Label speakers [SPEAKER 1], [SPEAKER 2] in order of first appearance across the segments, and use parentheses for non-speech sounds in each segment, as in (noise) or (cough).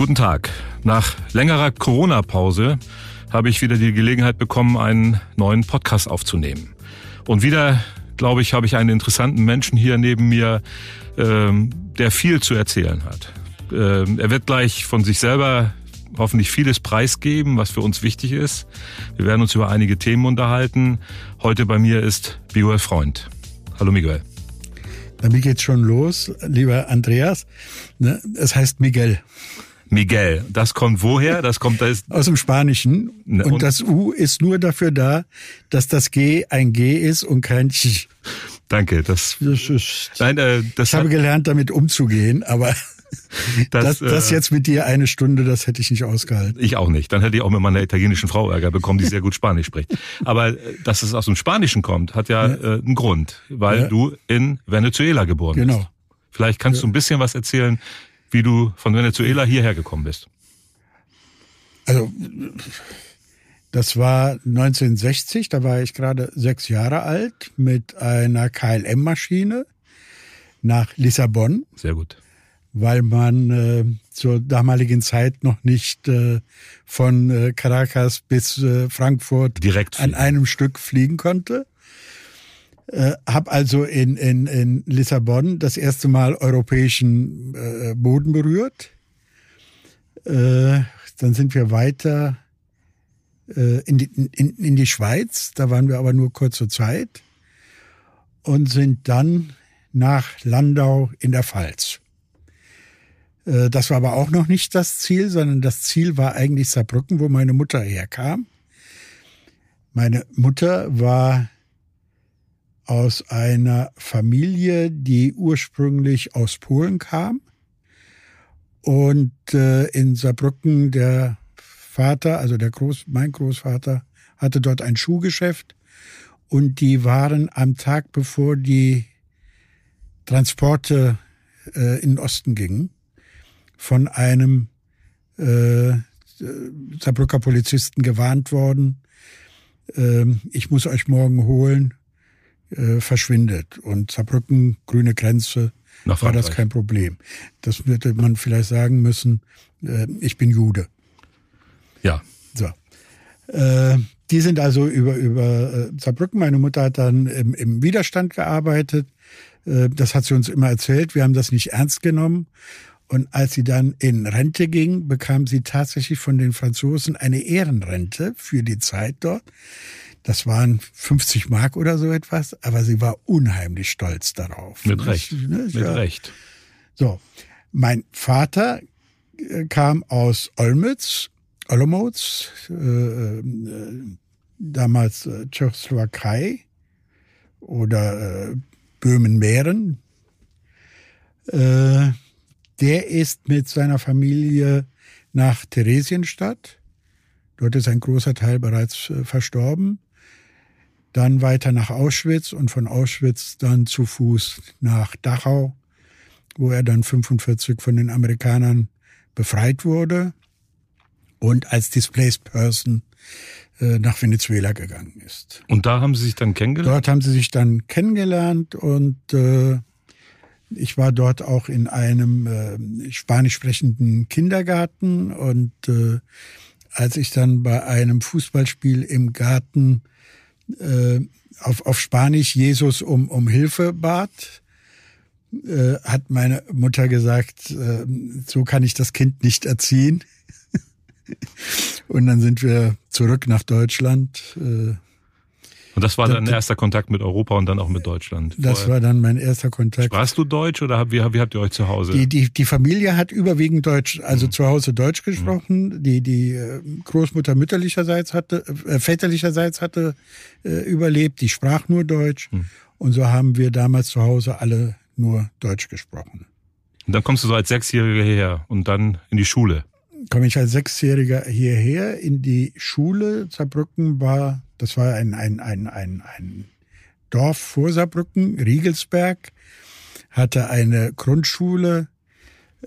[SPEAKER 1] Guten Tag. Nach längerer Corona-Pause habe ich wieder die Gelegenheit bekommen, einen neuen Podcast aufzunehmen. Und wieder, glaube ich, habe ich einen interessanten Menschen hier neben mir, ähm, der viel zu erzählen hat. Ähm, er wird gleich von sich selber hoffentlich vieles preisgeben, was für uns wichtig ist. Wir werden uns über einige Themen unterhalten. Heute bei mir ist Miguel Freund. Hallo Miguel.
[SPEAKER 2] Damit geht's schon los, lieber Andreas. Ne, es heißt Miguel.
[SPEAKER 1] Miguel, das kommt woher? Das kommt das
[SPEAKER 2] aus dem Spanischen ne, und, und, das U ist nur dafür da, dass das G ein G ist und kein Ch.
[SPEAKER 1] Danke, das. das
[SPEAKER 2] ist, nein, äh, das ich habe gelernt, damit umzugehen, aber (laughs) das, das, das, äh, jetzt mit dir eine Stunde, das hätte ich nicht ausgehalten.
[SPEAKER 1] Ich auch nicht. Dann hätte ich auch mit meiner italienischen Frau Ärger bekommen, die sehr gut Spanisch spricht. Aber äh, dass es aus dem Spanischen kommt, hat ja, ja. Äh, einen Grund, weil ja. du in Venezuela geboren genau. bist. Vielleicht kannst ja. du ein bisschen was erzählen, wie du von Venezuela hierher gekommen bist.
[SPEAKER 2] Also das war 1960, da war ich gerade sechs Jahre alt mit einer KLM-Maschine nach Lissabon.
[SPEAKER 1] Sehr gut
[SPEAKER 2] weil man äh, zur damaligen Zeit noch nicht äh, von äh, Caracas bis äh, Frankfurt
[SPEAKER 1] Direkt
[SPEAKER 2] an einem Stück fliegen konnte. Äh, hab also in, in, in Lissabon das erste Mal europäischen äh, Boden berührt. Äh, dann sind wir weiter äh, in, die, in, in die Schweiz, da waren wir aber nur kurze Zeit und sind dann nach Landau in der Pfalz. Äh, das war aber auch noch nicht das Ziel, sondern das Ziel war eigentlich Saarbrücken, wo meine Mutter herkam. Meine Mutter war aus einer Familie, die ursprünglich aus Polen kam. Und äh, in Saarbrücken der Vater, also der Groß, mein Großvater, hatte dort ein Schuhgeschäft. Und die waren am Tag, bevor die Transporte äh, in den Osten gingen, von einem äh, Saarbrücker Polizisten gewarnt worden, äh, ich muss euch morgen holen, äh, verschwindet. Und Saarbrücken, grüne Grenze, war das kein Problem. Das würde man vielleicht sagen müssen, äh, ich bin Jude.
[SPEAKER 1] Ja.
[SPEAKER 2] So. Äh, die sind also über, über äh, Saarbrücken. Meine Mutter hat dann im, im Widerstand gearbeitet. Äh, das hat sie uns immer erzählt. Wir haben das nicht ernst genommen. Und als sie dann in Rente ging, bekam sie tatsächlich von den Franzosen eine Ehrenrente für die Zeit dort. Das waren 50 Mark oder so etwas, aber sie war unheimlich stolz darauf.
[SPEAKER 1] Mit Recht. Ne? Mit ja. Recht.
[SPEAKER 2] So. Mein Vater äh, kam aus Olmütz, Olomouc, äh, äh, damals äh, Tschechoslowakei oder äh, Böhmen-Mähren. Äh, der ist mit seiner Familie nach Theresienstadt. Dort ist ein großer Teil bereits äh, verstorben. Dann weiter nach Auschwitz und von Auschwitz dann zu Fuß nach Dachau, wo er dann 45 von den Amerikanern befreit wurde und als Displaced Person äh, nach Venezuela gegangen ist.
[SPEAKER 1] Und da haben Sie sich dann kennengelernt?
[SPEAKER 2] Dort haben sie sich dann kennengelernt und äh, ich war dort auch in einem äh, spanisch sprechenden Kindergarten und äh, als ich dann bei einem Fußballspiel im Garten äh, auf, auf Spanisch Jesus um, um Hilfe bat, äh, hat meine Mutter gesagt, äh, so kann ich das Kind nicht erziehen. (laughs) und dann sind wir zurück nach Deutschland. Äh,
[SPEAKER 1] und das war dein erster Kontakt mit Europa und dann auch mit Deutschland?
[SPEAKER 2] Das vorher. war dann mein erster Kontakt.
[SPEAKER 1] Sprachst du Deutsch oder wie, wie habt ihr euch zu Hause?
[SPEAKER 2] Die, die, die Familie hat überwiegend Deutsch, also mhm. zu Hause Deutsch gesprochen. Mhm. Die, die äh, Großmutter mütterlicherseits hatte, äh, väterlicherseits hatte äh, überlebt, die sprach nur Deutsch. Mhm. Und so haben wir damals zu Hause alle nur Deutsch gesprochen.
[SPEAKER 1] Und dann kommst du so als Sechsjähriger hierher und dann in die Schule
[SPEAKER 2] komme ich als Sechsjähriger hierher in die Schule. Saarbrücken war, das war ein, ein, ein, ein, ein Dorf vor Saarbrücken, Riegelsberg, hatte eine Grundschule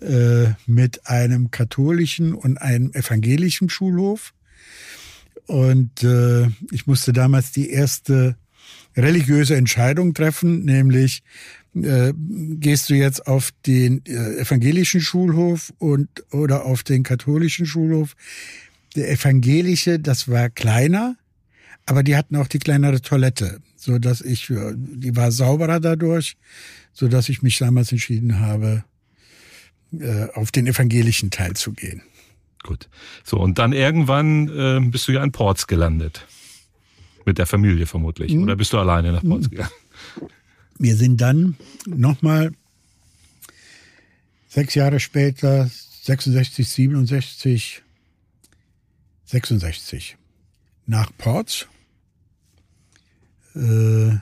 [SPEAKER 2] äh, mit einem katholischen und einem evangelischen Schulhof. Und äh, ich musste damals die erste religiöse Entscheidung treffen, nämlich äh, gehst du jetzt auf den äh, evangelischen Schulhof und oder auf den katholischen Schulhof. Der evangelische, das war kleiner, aber die hatten auch die kleinere Toilette, so dass ich, äh, die war sauberer dadurch, so dass ich mich damals entschieden habe, äh, auf den evangelischen Teil zu gehen.
[SPEAKER 1] Gut. So, und dann irgendwann äh, bist du ja in Ports gelandet. Mit der Familie vermutlich. Mhm. Oder bist du alleine nach Ports mhm. gegangen?
[SPEAKER 2] Wir sind dann nochmal sechs Jahre später, 66, 67, 66, nach Ports. Äh,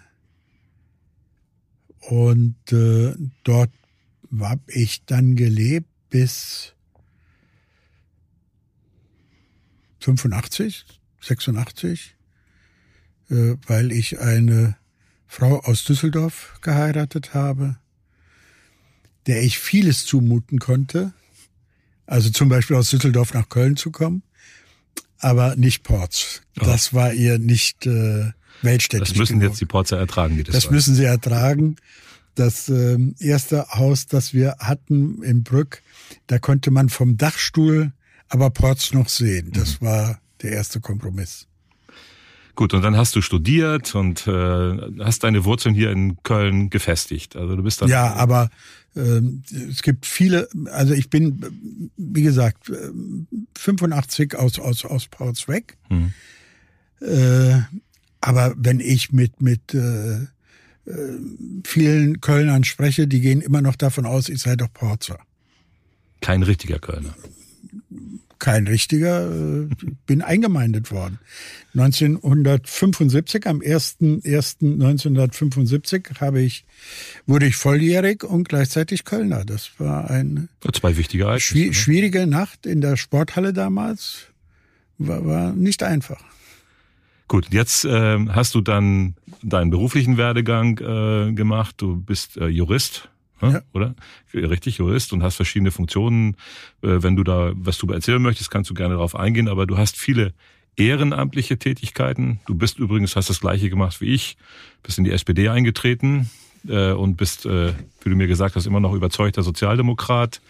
[SPEAKER 2] und äh, dort habe ich dann gelebt bis 85, 86, äh, weil ich eine Frau aus Düsseldorf geheiratet habe, der ich vieles zumuten konnte. Also zum Beispiel aus Düsseldorf nach Köln zu kommen, aber nicht Ports. Oh. Das war ihr nicht äh, weltstädtisch.
[SPEAKER 1] Das müssen genug. jetzt die Porzer ertragen,
[SPEAKER 2] wie das Das war. müssen sie ertragen. Das äh, erste Haus, das wir hatten in Brück, da konnte man vom Dachstuhl aber Ports noch sehen. Das mhm. war der erste Kompromiss.
[SPEAKER 1] Gut, und dann hast du studiert und äh, hast deine Wurzeln hier in Köln gefestigt. Also du bist dann
[SPEAKER 2] ja, aber äh, es gibt viele. Also ich bin, wie gesagt, 85 aus aus aus Ports weg. Mhm. Äh, aber wenn ich mit mit äh, äh, vielen Kölnern spreche, die gehen immer noch davon aus, ich sei doch Porzer.
[SPEAKER 1] Kein richtiger Kölner.
[SPEAKER 2] Kein richtiger, äh, bin eingemeindet worden. 1975, am 1.1.1975 habe ich, wurde ich volljährig und gleichzeitig Kölner. Das war eine
[SPEAKER 1] Zwei wichtige
[SPEAKER 2] Ereignisse, schwi ne? schwierige Nacht in der Sporthalle damals. War, war nicht einfach.
[SPEAKER 1] Gut, jetzt äh, hast du dann deinen beruflichen Werdegang äh, gemacht. Du bist äh, Jurist, ne? ja. oder? Richtig Jurist und hast verschiedene Funktionen. Äh, wenn du da, was du erzählen möchtest, kannst du gerne darauf eingehen. Aber du hast viele ehrenamtliche Tätigkeiten. Du bist übrigens, hast das gleiche gemacht wie ich, bist in die SPD eingetreten äh, und bist, äh, wie du mir gesagt hast, immer noch überzeugter Sozialdemokrat.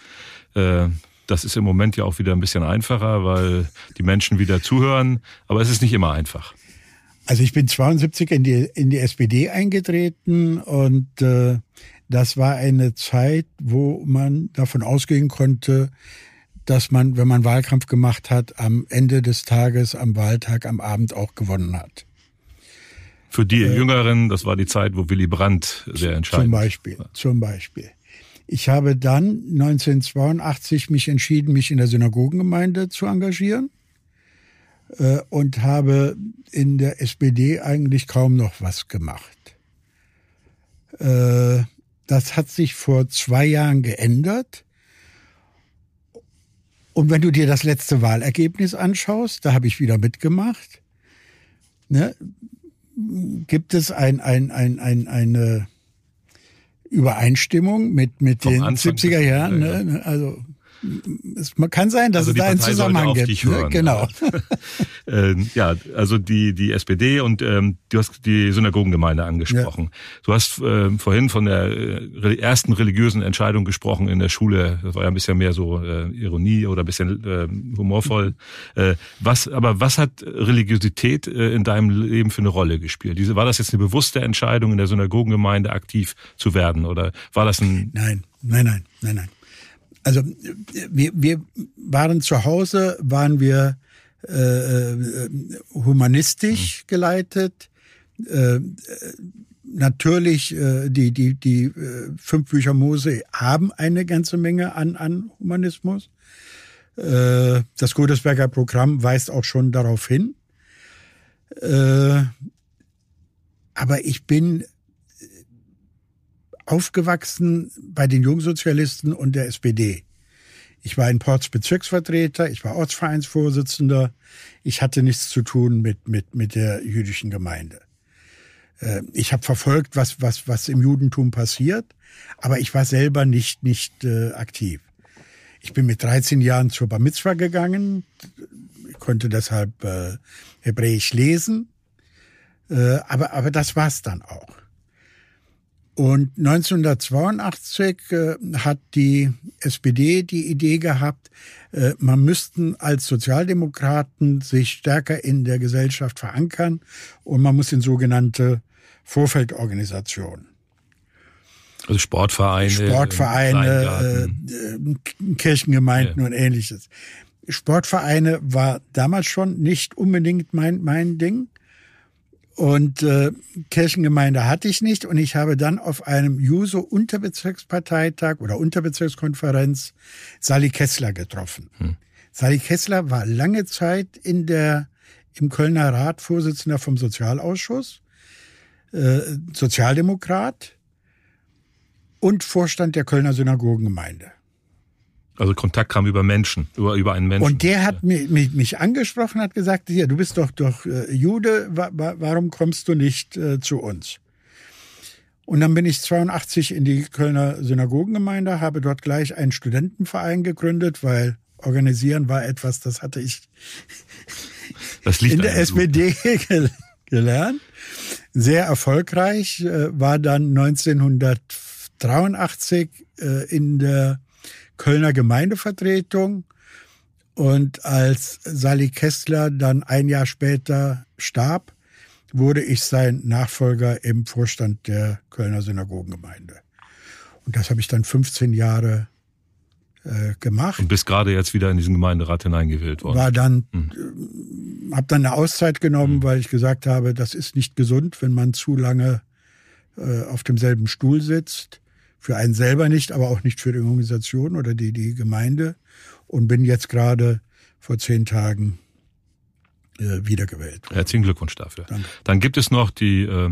[SPEAKER 1] Äh, das ist im Moment ja auch wieder ein bisschen einfacher, weil die Menschen wieder zuhören. Aber es ist nicht immer einfach.
[SPEAKER 2] Also ich bin 72 in die, in die SPD eingetreten und äh, das war eine Zeit, wo man davon ausgehen konnte, dass man, wenn man Wahlkampf gemacht hat, am Ende des Tages, am Wahltag, am Abend auch gewonnen hat.
[SPEAKER 1] Für die äh, Jüngeren, das war die Zeit, wo Willy Brandt sehr entscheidend
[SPEAKER 2] Zum Beispiel, war. zum Beispiel. Ich habe dann 1982 mich entschieden, mich in der Synagogengemeinde zu engagieren. Äh, und habe in der SPD eigentlich kaum noch was gemacht. Äh, das hat sich vor zwei Jahren geändert. Und wenn du dir das letzte Wahlergebnis anschaust, da habe ich wieder mitgemacht, ne, gibt es ein, ein, ein, ein, eine Übereinstimmung mit, mit den Anfang 70er Jahren. Ne? Also es kann sein, dass also es da einen Zusammenhang gibt. Ne?
[SPEAKER 1] Genau. (laughs) äh, ja, also die, die SPD und ähm, du hast die Synagogengemeinde angesprochen. Ja. Du hast äh, vorhin von der äh, ersten religiösen Entscheidung gesprochen in der Schule. Das war ja ein bisschen mehr so äh, Ironie oder ein bisschen äh, humorvoll. Äh, was, aber was hat Religiosität äh, in deinem Leben für eine Rolle gespielt? Diese, war das jetzt eine bewusste Entscheidung, in der Synagogengemeinde aktiv zu werden? Oder war das ein...
[SPEAKER 2] Nein, nein, nein, nein, nein also wir, wir waren zu Hause, waren wir äh, äh humanistisch mhm. geleitet. Äh, natürlich, äh, die, die, die äh, fünf Bücher Mose haben eine ganze Menge an, an Humanismus. Äh, das Godesberger Programm weist auch schon darauf hin. Aber ich bin aufgewachsen bei den Jungsozialisten und der SPD. Ich war in Ports Bezirksvertreter, ich war Ortsvereinsvorsitzender. Ich hatte nichts zu tun mit, mit, mit der jüdischen Gemeinde. Äh, ich habe verfolgt, was, was, was im Judentum passiert, aber ich war selber nicht, nicht äh, aktiv. Ich bin mit 13 Jahren zur Bar Mitzvah gegangen, ich konnte deshalb äh, Hebräisch lesen Äh, aber, aber das war's dann auch. Und 1982 äh, hat die SPD die Idee gehabt, äh, man müssten als Sozialdemokraten sich stärker in der Gesellschaft verankern und man muss in sogenannte Vorfeldorganisationen.
[SPEAKER 1] Also Sportvereine.
[SPEAKER 2] Sportvereine, äh, Kirchengemeinden ja. und ähnliches. Sportvereine war damals schon nicht unbedingt mein, mein Ding. Und äh, Kirchengemeinde hatte ich nicht. Und ich habe dann auf einem Juso-Unterbezirksparteitag oder Unterbezirkskonferenz Sally Kessler getroffen. Hm. Sally Kessler war lange Zeit in der, im Kölner Rat Vorsitzender vom Sozialausschuss, äh, Sozialdemokrat und Vorstand der Kölner Synagogengemeinde.
[SPEAKER 1] Also Kontakt kam über Menschen, über, über einen Menschen.
[SPEAKER 2] Und der hat mich, mich, mich angesprochen, hat gesagt, ja, du bist doch doch äh, Jude, wa, wa, warum kommst du nicht äh, zu uns? Und dann bin ich 82 in die Kölner Synagogengemeinde, habe dort gleich einen Studentenverein gegründet, weil organisieren war etwas, das hatte ich (laughs) in der SPD (laughs) gelernt. Sehr erfolgreich, äh, war dann 1983 äh, in der Kölner Gemeindevertretung. Und als Sally Kessler dann ein Jahr später starb, wurde ich sein Nachfolger im Vorstand der Kölner Synagogengemeinde. Und das habe ich dann 15 Jahre äh, gemacht.
[SPEAKER 1] Und bist gerade jetzt wieder in diesen Gemeinderat hineingewählt worden.
[SPEAKER 2] War dann, mhm. äh, habe dann eine Auszeit genommen, mhm. weil ich gesagt habe, das ist nicht gesund, wenn man zu lange äh, auf demselben Stuhl sitzt. Für einen selber nicht, aber auch nicht für die Organisation oder die, die Gemeinde. Und bin jetzt gerade vor zehn Tagen äh, wiedergewählt.
[SPEAKER 1] Herzlichen Glückwunsch dafür. Danke. Dann gibt es noch die äh,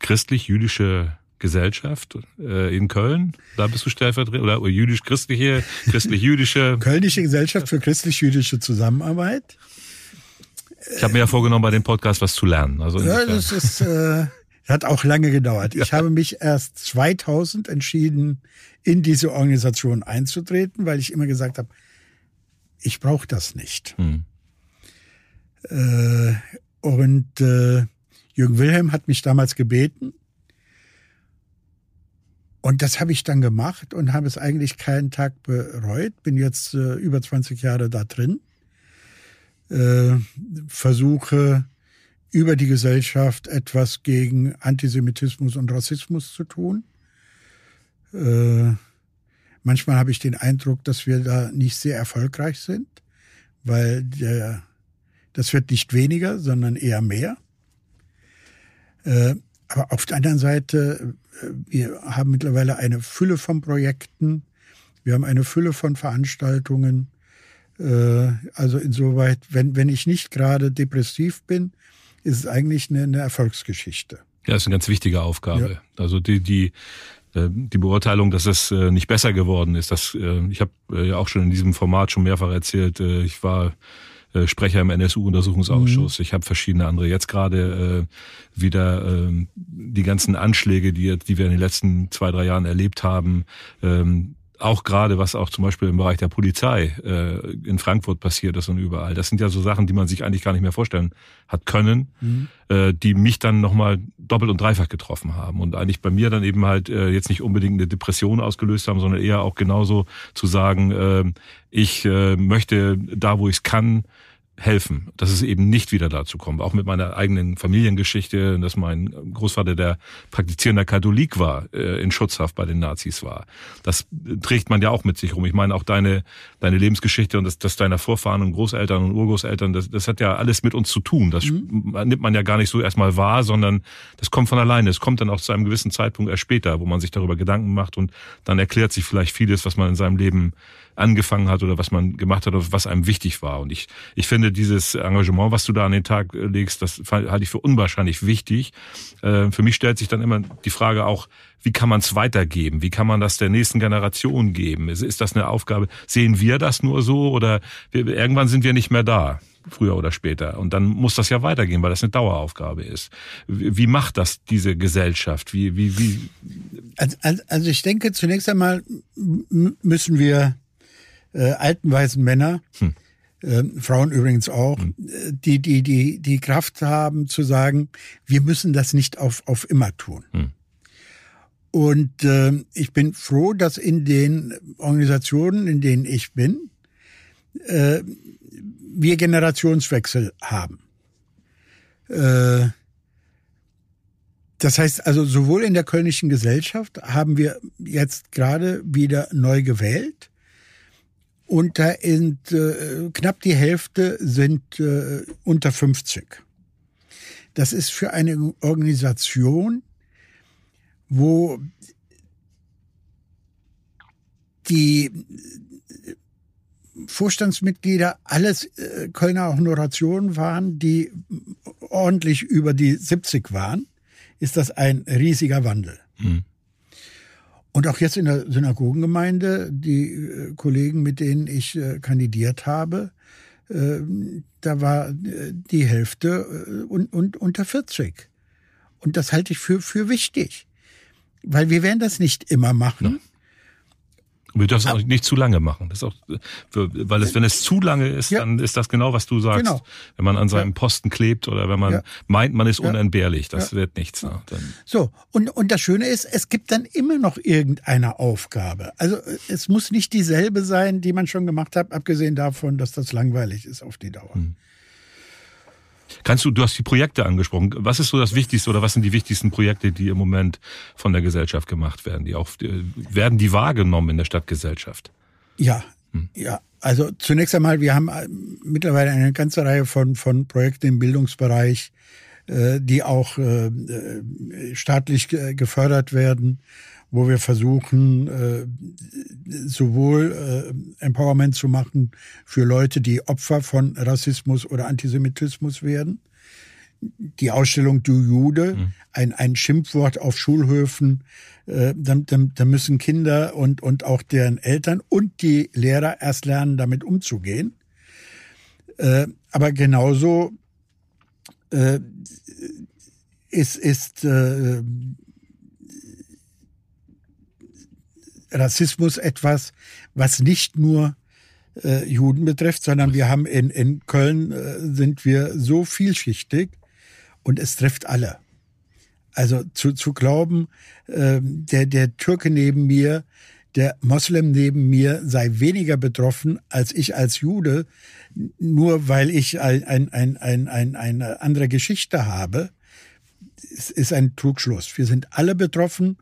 [SPEAKER 1] christlich-jüdische Gesellschaft äh, in Köln. Da bist du Stellvertreter oder jüdisch-christliche, (laughs) christlich-jüdische.
[SPEAKER 2] Kölnische Gesellschaft für christlich-jüdische Zusammenarbeit.
[SPEAKER 1] Ich habe mir ja vorgenommen, bei dem Podcast was zu lernen. Also
[SPEAKER 2] ja, das ist äh, (laughs) hat auch lange gedauert. Ich habe mich erst 2000 entschieden, in diese Organisation einzutreten, weil ich immer gesagt habe, ich brauche das nicht. Hm. Äh, und äh, Jürgen Wilhelm hat mich damals gebeten. Und das habe ich dann gemacht und habe es eigentlich keinen Tag bereut. Bin jetzt äh, über 20 Jahre da drin. Äh, versuche über die Gesellschaft etwas gegen Antisemitismus und Rassismus zu tun. Äh, manchmal habe ich den Eindruck, dass wir da nicht sehr erfolgreich sind, weil der, das wird nicht weniger, sondern eher mehr. Äh, aber auf der anderen Seite, äh, wir haben mittlerweile eine Fülle von Projekten, wir haben eine Fülle von Veranstaltungen. Äh, also insoweit, wenn, wenn ich nicht gerade depressiv bin, ist es eigentlich eine, eine Erfolgsgeschichte.
[SPEAKER 1] Ja, ist eine ganz wichtige Aufgabe. Ja. Also die, die, äh, die Beurteilung, dass es äh, nicht besser geworden ist, das, äh, ich habe ja auch schon in diesem Format schon mehrfach erzählt, ich war Sprecher im NSU-Untersuchungsausschuss. Mhm. Ich habe verschiedene andere. Jetzt gerade äh, wieder äh, die ganzen Anschläge, die, die wir in den letzten zwei, drei Jahren erlebt haben, ähm, auch gerade was auch zum Beispiel im Bereich der Polizei äh, in Frankfurt passiert ist und überall. Das sind ja so Sachen, die man sich eigentlich gar nicht mehr vorstellen hat können, mhm. äh, die mich dann nochmal doppelt und dreifach getroffen haben und eigentlich bei mir dann eben halt äh, jetzt nicht unbedingt eine Depression ausgelöst haben, sondern eher auch genauso zu sagen, äh, ich äh, möchte da, wo ich es kann, helfen, dass es eben nicht wieder dazu kommt. Auch mit meiner eigenen Familiengeschichte, dass mein Großvater, der praktizierender Katholik war, äh, in Schutzhaft bei den Nazis war. Das trägt man ja auch mit sich rum. Ich meine, auch deine, deine Lebensgeschichte und das, das deiner Vorfahren und Großeltern und Urgroßeltern, das, das hat ja alles mit uns zu tun. Das mhm. nimmt man ja gar nicht so erstmal wahr, sondern das kommt von alleine. Es kommt dann auch zu einem gewissen Zeitpunkt erst später, wo man sich darüber Gedanken macht und dann erklärt sich vielleicht vieles, was man in seinem Leben angefangen hat oder was man gemacht hat oder was einem wichtig war. Und ich, ich finde dieses Engagement, was du da an den Tag äh, legst, das halte ich für unwahrscheinlich wichtig. Äh, für mich stellt sich dann immer die Frage auch, wie kann man es weitergeben? Wie kann man das der nächsten Generation geben? Ist, ist das eine Aufgabe? Sehen wir das nur so oder wir, irgendwann sind wir nicht mehr da? früher oder später. Und dann muss das ja weitergehen, weil das eine Daueraufgabe ist. Wie macht das diese Gesellschaft? Wie, wie, wie?
[SPEAKER 2] Also, also ich denke, zunächst einmal müssen wir äh, alten weißen Männer hm. äh, Frauen übrigens auch, mhm. die, die, die, die Kraft haben zu sagen, wir müssen das nicht auf, auf immer tun. Mhm. Und äh, ich bin froh, dass in den Organisationen, in denen ich bin, äh, wir Generationswechsel haben. Äh, das heißt also, sowohl in der Kölnischen Gesellschaft haben wir jetzt gerade wieder neu gewählt. Und da sind äh, knapp die Hälfte sind äh, unter 50. Das ist für eine Organisation, wo die Vorstandsmitglieder alles äh, Kölner Honorationen waren, die ordentlich über die 70 waren, ist das ein riesiger Wandel. Mhm. Und auch jetzt in der Synagogengemeinde, die äh, Kollegen, mit denen ich äh, kandidiert habe, äh, da war die Hälfte und, und unter 40. Und das halte ich für, für wichtig. Weil wir werden das nicht immer machen. Ja.
[SPEAKER 1] Wir dürfen es auch nicht zu lange machen. Das ist auch, für, weil es, wenn es zu lange ist, ja. dann ist das genau, was du sagst. Genau. Wenn man an seinem Posten klebt oder wenn man ja. meint, man ist unentbehrlich, das wird nichts. Ne?
[SPEAKER 2] so, und, und das Schöne ist, es gibt dann immer noch irgendeine Aufgabe. Also es muss nicht dieselbe sein, die man schon gemacht hat, abgesehen davon, dass das langweilig ist auf die Dauer. Hm.
[SPEAKER 1] Kannst du, du hast die Projekte angesprochen. Was ist so das Wichtigste oder was sind die wichtigsten Projekte, die im Moment von der Gesellschaft gemacht werden? Die auch, werden die wahrgenommen in der Stadtgesellschaft?
[SPEAKER 2] Ja, hm. ja. Also zunächst einmal, wir haben äh, mittlerweile eine ganze Reihe von, von Projekten im Bildungsbereich, äh, die auch äh, staatlich gefördert werden, wo wir versuchen, sowohl Empowerment zu machen für Leute, die Opfer von Rassismus oder Antisemitismus werden, die Ausstellung Du Jude, mhm. ein, ein Schimpfwort auf Schulhöfen, äh, dann, dann, dann müssen Kinder und, und auch deren Eltern und die Lehrer erst lernen, damit umzugehen. Äh, aber genauso äh, ist, ist äh, Rassismus etwas, was nicht nur äh, Juden betrifft, sondern wir haben in, in Köln äh, sind wir so vielschichtig, und es trifft alle. Also zu, zu glauben, äh, der, der Türke neben mir, der Moslem neben mir sei weniger betroffen als ich als Jude, nur weil ich ein, ein, ein, ein, ein, eine andere Geschichte habe, ist, ein Trugschluss. Wir sind alle betroffen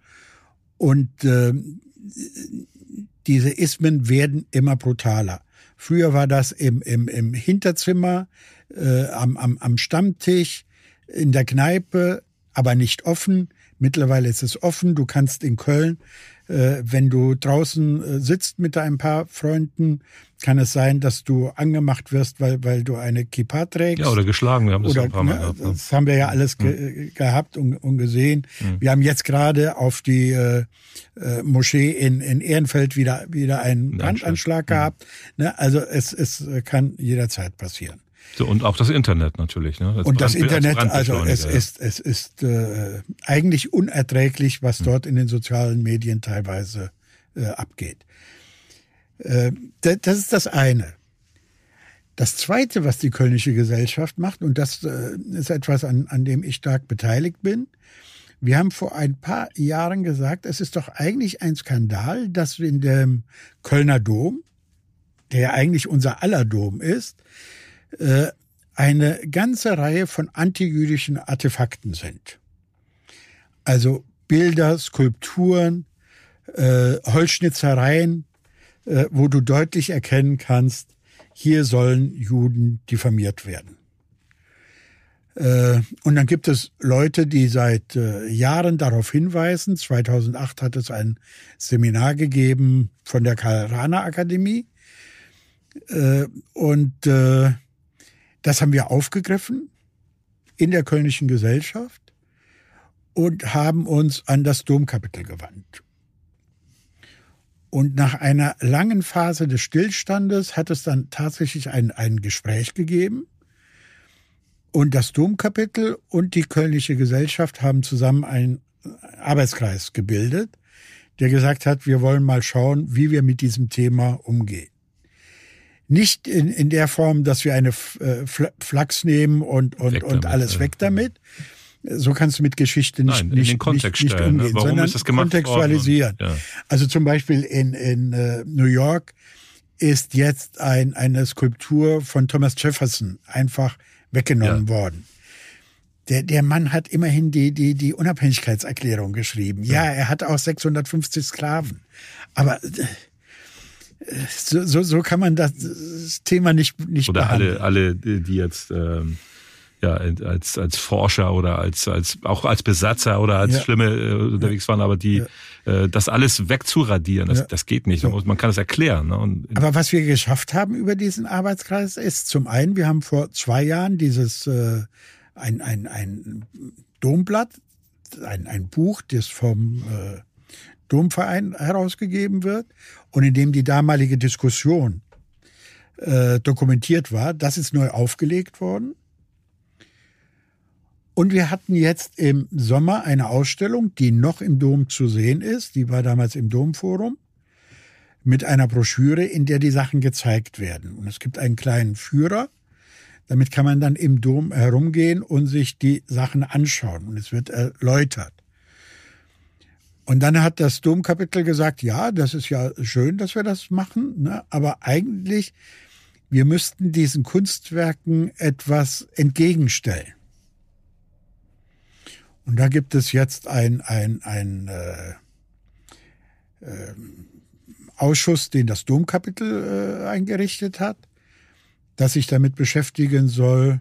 [SPEAKER 2] und äh, diese Ismen werden immer brutaler. Früher war das im, im, im Hinterzimmer, äh, am, am, am Stammtisch, in der Kneipe, aber nicht offen. Mittlerweile ist es offen. Du kannst in Köln, äh, wenn du draußen äh, sitzt mit ein paar Freunden, kann es sein, dass du angemacht wirst, weil, weil du eine Kippa trägst.
[SPEAKER 1] Ja, oder geschlagen. Wir haben das oder, ein paar Mal ne, gehabt.
[SPEAKER 2] Ne? Das haben wir ja alles ge mhm. gehabt und, und gesehen. Mhm. Wir haben jetzt gerade auf die äh, äh, Moschee in, in Ehrenfeld wieder, wieder einen Brandanschlag mhm. gehabt. Ne? Also es, es kann jederzeit passieren.
[SPEAKER 1] So, und auch das Internet natürlich. Ne?
[SPEAKER 2] und das Internet, also es ja. ist, es ist äh, eigentlich unerträglich, was hm. dort in den sozialen Medien teilweise äh, abgeht. Äh, das ist das eine. Das Zweite, was die Kölnische Gesellschaft macht, und das äh, ist etwas, an, an dem ich stark beteiligt bin, wir haben vor ein paar Jahren gesagt, es ist doch eigentlich ein Skandal, dass in dem Kölner Dom, der ja eigentlich unser aller Dom ist, äh, eine ganze Reihe von antijüdischen Artefakten sind. Also Bilder, Skulpturen, Holzschnitzereien, wo du deutlich erkennen kannst, hier sollen Juden diffamiert werden. Äh, und dann gibt es Leute, die seit äh, Jahren darauf hinweisen. 2008 hat es ein Seminar gegeben von der Karl-Rahner Akademie. Äh, und äh, das haben wir aufgegriffen in der Kölnischen Gesellschaft und haben uns an das Domkapitel gewandt. Und nach einer langen Phase des Stillstandes hat es dann tatsächlich ein, ein Gespräch gegeben. Und das Domkapitel und die Kölnische Gesellschaft haben zusammen einen Arbeitskreis gebildet, der gesagt hat, wir wollen mal schauen, wie wir mit diesem Thema umgehen. Nicht in, in der Form, dass wir eine äh, Flachs nehmen und, und, und alles weg damit. So kannst du mit Geschichte nicht,
[SPEAKER 1] Nein,
[SPEAKER 2] nicht,
[SPEAKER 1] nicht,
[SPEAKER 2] nicht,
[SPEAKER 1] ne?
[SPEAKER 2] umgehen,
[SPEAKER 1] Warum
[SPEAKER 2] sondern
[SPEAKER 1] ist das gemacht
[SPEAKER 2] kontextualisieren.
[SPEAKER 1] Ja.
[SPEAKER 2] Also zum Beispiel in, in uh, New York ist jetzt ein, eine Skulptur von Thomas Jefferson einfach weggenommen ja. worden. Der, der Mann hat immerhin die, die, die Unabhängigkeitserklärung geschrieben. Ja, ja er hat auch 650 Sklaven. Aber äh, so, so, so kann man das, das Thema nicht, nicht
[SPEAKER 1] Oder
[SPEAKER 2] behandeln.
[SPEAKER 1] alle, alle, die jetzt ähm, ja, als, als Forscher oder als, als auch als Besatzer oder als ja. Schlimme äh, unterwegs waren, aber die ja. äh, das alles wegzuradieren, das, ja. das geht nicht. So. Man kann es erklären. Ne? Und
[SPEAKER 2] aber was wir geschafft haben über diesen Arbeitskreis ist zum einen, wir haben vor zwei Jahren dieses äh, ein, ein, ein Domblatt, ein, ein Buch, das vom äh, Domverein herausgegeben wird und in dem die damalige Diskussion äh, dokumentiert war. Das ist neu aufgelegt worden. Und wir hatten jetzt im Sommer eine Ausstellung, die noch im Dom zu sehen ist. Die war damals im Domforum mit einer Broschüre, in der die Sachen gezeigt werden. Und es gibt einen kleinen Führer. Damit kann man dann im Dom herumgehen und sich die Sachen anschauen. Und es wird erläutert. Und dann hat das Domkapitel gesagt, ja, das ist ja schön, dass wir das machen, ne? aber eigentlich, wir müssten diesen Kunstwerken etwas entgegenstellen. Und da gibt es jetzt ein, ein, ein äh, äh, Ausschuss, den das Domkapitel äh, eingerichtet hat, dass sich damit beschäftigen soll,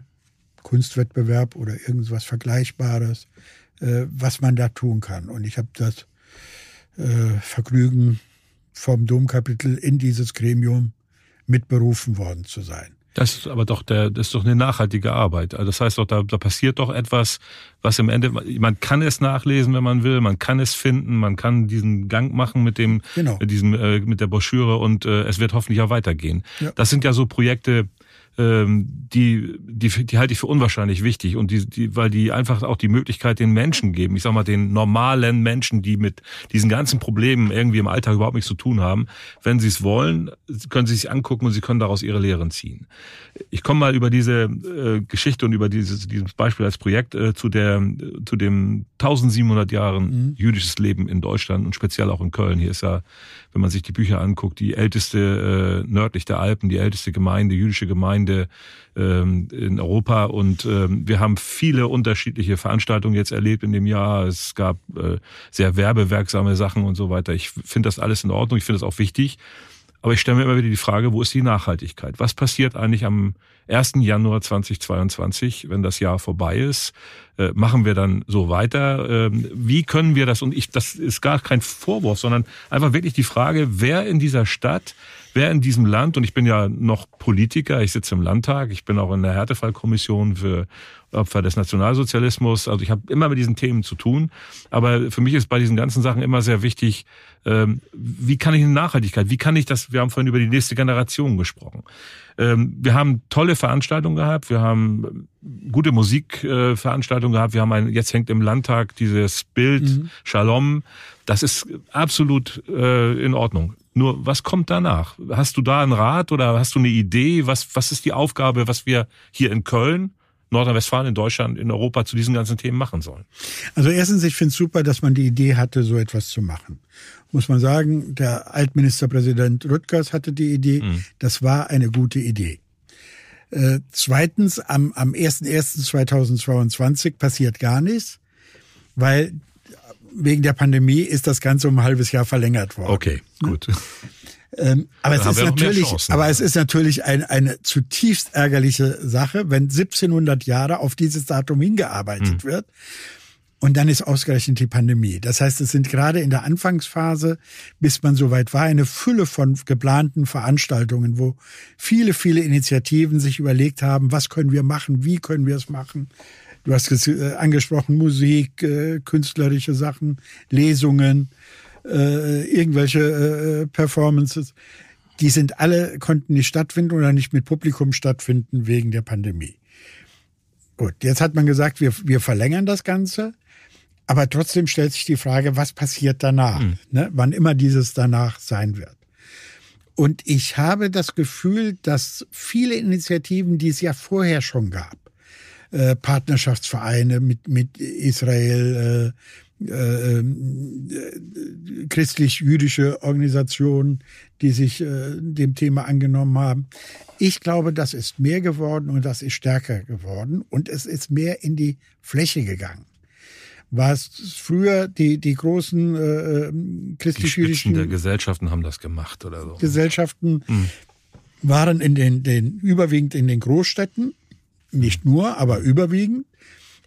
[SPEAKER 2] Kunstwettbewerb oder irgendwas Vergleichbares, äh, was man da tun kann. Und ich habe das äh, Vergnügen, vom Domkapitel in dieses Gremium mitberufen worden zu sein.
[SPEAKER 1] Das ist aber doch der, das ist doch eine nachhaltige Arbeit. Also das heißt doch, da, da passiert doch etwas, was im Ende, man kann es nachlesen, wenn man will, man kann es finden, man kann diesen Gang machen mit dem, genau. mit diesem, äh, mit der Broschüre und äh, es wird hoffentlich auch weitergehen. Ja. Das sind ja so Projekte, ähm, die, die, die halte ich für unwahrscheinlich wichtig und die, die, weil die einfach auch die Möglichkeit den Menschen geben, ich sag mal den normalen Menschen, die mit diesen ganzen Problemen irgendwie im Alltag überhaupt nichts zu tun haben, wenn sie es wollen, können sie sich angucken und sie können daraus ihre Lehren ziehen. Ich komme mal über diese äh, Geschichte und über dieses, dieses Beispiel als Projekt äh, zu der, zu dem 1700 Jahren mhm. jüdisches Leben in Deutschland und speziell auch in Köln. Hier ist ja, wenn man sich die Bücher anguckt, die älteste äh, nördlich der Alpen, die älteste Gemeinde, jüdische Gemeinde Gemeinde ähm, in Europa und ähm, wir haben viele unterschiedliche Veranstaltungen jetzt erlebt in dem Jahr. Es gab äh, sehr werbewerksame Sachen und so weiter. Ich finde das alles in Ordnung, ich finde das auch wichtig. Aber ich stelle mir immer wieder die Frage, wo ist die Nachhaltigkeit? Was passiert eigentlich am 1. Januar 2022, wenn das Jahr vorbei ist? Äh, machen wir dann so weiter? Ähm, wie können wir das? Und ich, das ist gar kein Vorwurf, sondern einfach wirklich die Frage, wer in dieser Stadt wer in diesem Land, und ich bin ja noch Politiker, ich sitze im Landtag, ich bin auch in der Härtefallkommission für Opfer des Nationalsozialismus, also ich habe immer mit diesen Themen zu tun, aber für mich ist bei diesen ganzen Sachen immer sehr wichtig, ähm, wie kann ich eine Nachhaltigkeit, wie kann ich das, wir haben vorhin über die nächste Generation gesprochen. Ähm, wir haben tolle Veranstaltungen gehabt, wir haben gute Musikveranstaltungen gehabt, wir haben ein, jetzt hängt im Landtag dieses Bild mhm. Shalom, das ist absolut äh, in Ordnung. Nur was kommt danach? Hast du da einen Rat oder hast du eine Idee? Was, was ist die Aufgabe, was wir hier in Köln, Nordrhein-Westfalen, in Deutschland, in Europa zu diesen ganzen Themen machen sollen?
[SPEAKER 2] Also erstens, ich finde es super, dass man die Idee hatte, so etwas zu machen. Muss man sagen, der Altministerpräsident Rüttgers hatte die Idee. Mhm. Das war eine gute Idee. Äh, zweitens, am, am 01.01.2022 passiert gar nichts, weil wegen der Pandemie ist das Ganze um ein halbes Jahr verlängert worden.
[SPEAKER 1] Okay, gut.
[SPEAKER 2] Ähm, aber, es ist natürlich, aber es ist natürlich ein, eine zutiefst ärgerliche Sache, wenn 1700 Jahre auf dieses Datum hingearbeitet hm. wird. Und dann ist ausgerechnet die Pandemie. Das heißt, es sind gerade in der Anfangsphase, bis man soweit war, eine Fülle von geplanten Veranstaltungen, wo viele, viele Initiativen sich überlegt haben, was können wir machen, wie können wir es machen. Du hast äh, angesprochen, Musik, äh, künstlerische Sachen, Lesungen, äh, irgendwelche äh, Performances. Die sind alle, konnten nicht stattfinden oder nicht mit Publikum stattfinden wegen der Pandemie. Gut, jetzt hat man gesagt, wir, wir verlängern das Ganze. Aber trotzdem stellt sich die Frage, was passiert danach? Mhm. Ne? Wann immer dieses danach sein wird. Und ich habe das Gefühl, dass viele Initiativen, die es ja vorher schon gab, äh, Partnerschaftsvereine mit, mit Israel, äh, äh, äh, christlich-jüdische Organisationen, die sich äh, dem Thema angenommen haben. Ich glaube, das ist mehr geworden und das ist stärker geworden und es ist mehr in die Fläche gegangen was früher die, die großen äh, christlich-jüdischen...
[SPEAKER 1] der Gesellschaften haben das gemacht oder so.
[SPEAKER 2] Gesellschaften hm. waren in den, den, überwiegend in den Großstädten, nicht nur, aber überwiegend.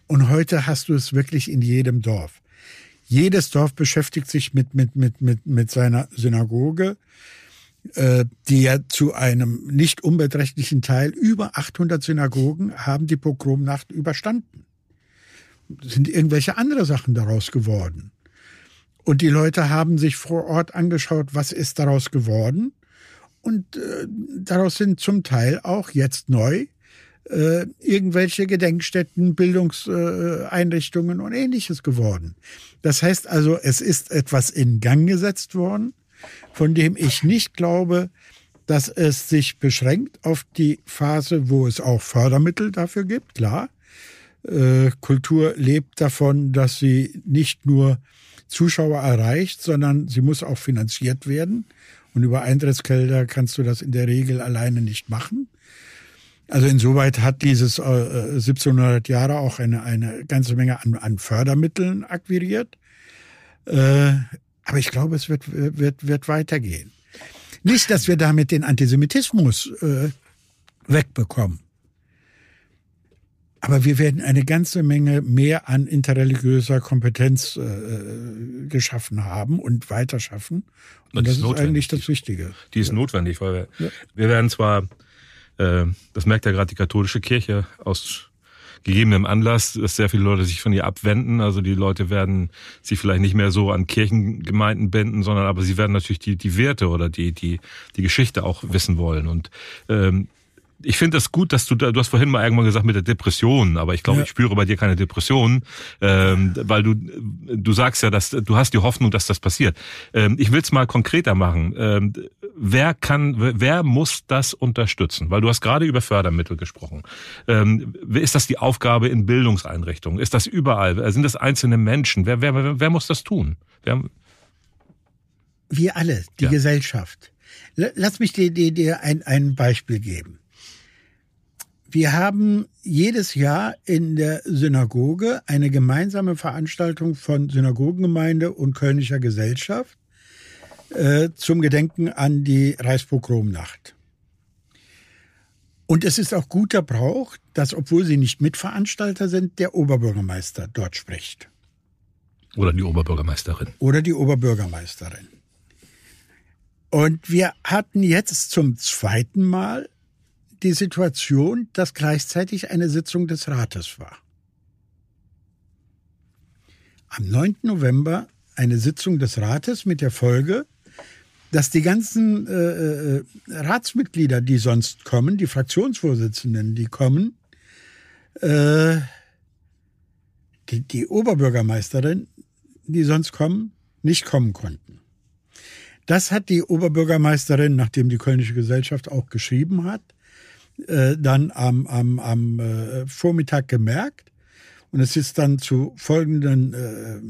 [SPEAKER 2] Und heute hast du es wirklich in jedem Dorf. Jedes Dorf beschäftigt sich mit, mit, mit, mit, mit seiner Synagoge, äh, die ja zu einem nicht unbeträchtlichen Teil über 800 Synagogen haben die Pogromnacht überstanden sind irgendwelche andere Sachen daraus geworden. Und die Leute haben sich vor Ort angeschaut, was ist daraus geworden. Und äh, daraus sind zum Teil auch jetzt neu äh, irgendwelche Gedenkstätten, Bildungseinrichtungen äh, und ähnliches geworden. Das heißt also, es ist etwas in Gang gesetzt worden, von dem ich nicht glaube, dass es sich beschränkt auf die Phase, wo es auch Fördermittel dafür gibt, klar. Äh, Kultur lebt davon, dass sie nicht nur Zuschauer erreicht, sondern sie muss auch finanziert werden. Und über Eintrittsgelder kannst du das in der Regel alleine nicht machen. Also insoweit hat dieses äh, 1700 Jahre auch eine, eine ganze Menge an, an Fördermitteln akquiriert. Äh, aber ich glaube, es wird, wird, wird weitergehen. Nicht, dass wir damit den Antisemitismus äh, wegbekommen. Aber wir werden eine ganze Menge mehr an interreligiöser Kompetenz äh, geschaffen haben und weiter schaffen. Und das, das ist, ist eigentlich das Wichtige.
[SPEAKER 1] Die ist ja. notwendig, weil wir, ja. wir werden zwar, äh, das merkt ja gerade die katholische Kirche aus gegebenem Anlass, dass sehr viele Leute sich von ihr abwenden. Also die Leute werden sich vielleicht nicht mehr so an Kirchengemeinden binden, sondern aber sie werden natürlich die, die Werte oder die, die, die Geschichte auch wissen wollen. Und ähm, ich finde das gut, dass du da, du hast vorhin mal irgendwann gesagt mit der Depression, aber ich glaube, ja. ich spüre bei dir keine Depression, ähm, weil du, du sagst ja, dass du hast die Hoffnung, dass das passiert. Ähm, ich will es mal konkreter machen. Ähm, wer kann, wer muss das unterstützen? Weil du hast gerade über Fördermittel gesprochen. Ähm, ist das die Aufgabe in Bildungseinrichtungen? Ist das überall? Sind das einzelne Menschen? Wer, wer, wer, wer muss das tun? Wer,
[SPEAKER 2] wir alle, die ja. Gesellschaft. Lass mich dir, dir, dir ein, ein Beispiel geben. Wir haben jedes Jahr in der Synagoge eine gemeinsame Veranstaltung von Synagogengemeinde und Kölnischer Gesellschaft äh, zum Gedenken an die Reichspogromnacht. Und es ist auch guter Brauch, dass, obwohl sie nicht Mitveranstalter sind, der Oberbürgermeister dort spricht.
[SPEAKER 1] Oder die Oberbürgermeisterin.
[SPEAKER 2] Oder die Oberbürgermeisterin. Und wir hatten jetzt zum zweiten Mal die Situation, dass gleichzeitig eine Sitzung des Rates war. Am 9. November eine Sitzung des Rates mit der Folge, dass die ganzen äh, äh, Ratsmitglieder, die sonst kommen, die Fraktionsvorsitzenden, die kommen, äh, die, die Oberbürgermeisterin, die sonst kommen, nicht kommen konnten. Das hat die Oberbürgermeisterin, nachdem die Kölnische Gesellschaft auch geschrieben hat, äh, dann am, am, am äh, Vormittag gemerkt. Und es ist dann zu folgenden äh,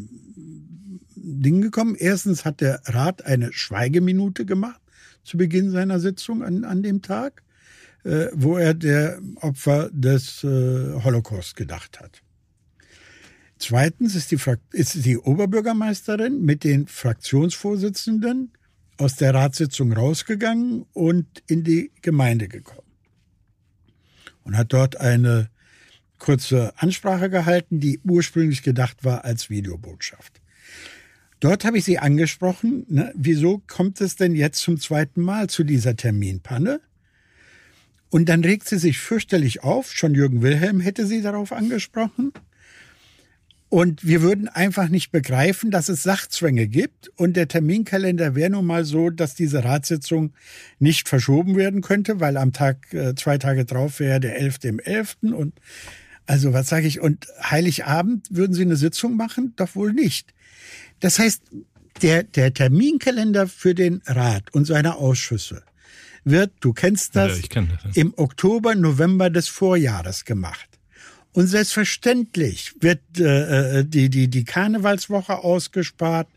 [SPEAKER 2] Dingen gekommen. Erstens hat der Rat eine Schweigeminute gemacht zu Beginn seiner Sitzung an, an dem Tag, äh, wo er der Opfer des äh, Holocaust gedacht hat. Zweitens ist die, ist die Oberbürgermeisterin mit den Fraktionsvorsitzenden aus der Ratssitzung rausgegangen und in die Gemeinde gekommen und hat dort eine kurze Ansprache gehalten, die ursprünglich gedacht war als Videobotschaft. Dort habe ich sie angesprochen, ne, wieso kommt es denn jetzt zum zweiten Mal zu dieser Terminpanne? Und dann regt sie sich fürchterlich auf, schon Jürgen Wilhelm hätte sie darauf angesprochen. Und wir würden einfach nicht begreifen, dass es Sachzwänge gibt. Und der Terminkalender wäre nun mal so, dass diese Ratssitzung nicht verschoben werden könnte, weil am Tag, äh, zwei Tage drauf wäre der 11. im 11. Und also was sage ich? Und Heiligabend würden Sie eine Sitzung machen? Doch wohl nicht. Das heißt, der, der Terminkalender für den Rat und seine Ausschüsse wird, du kennst das,
[SPEAKER 1] Ja, kenn das, ja.
[SPEAKER 2] im Oktober, November des Vorjahres gemacht. Und selbstverständlich wird äh, äh, die, die, die Karnevalswoche ausgespart.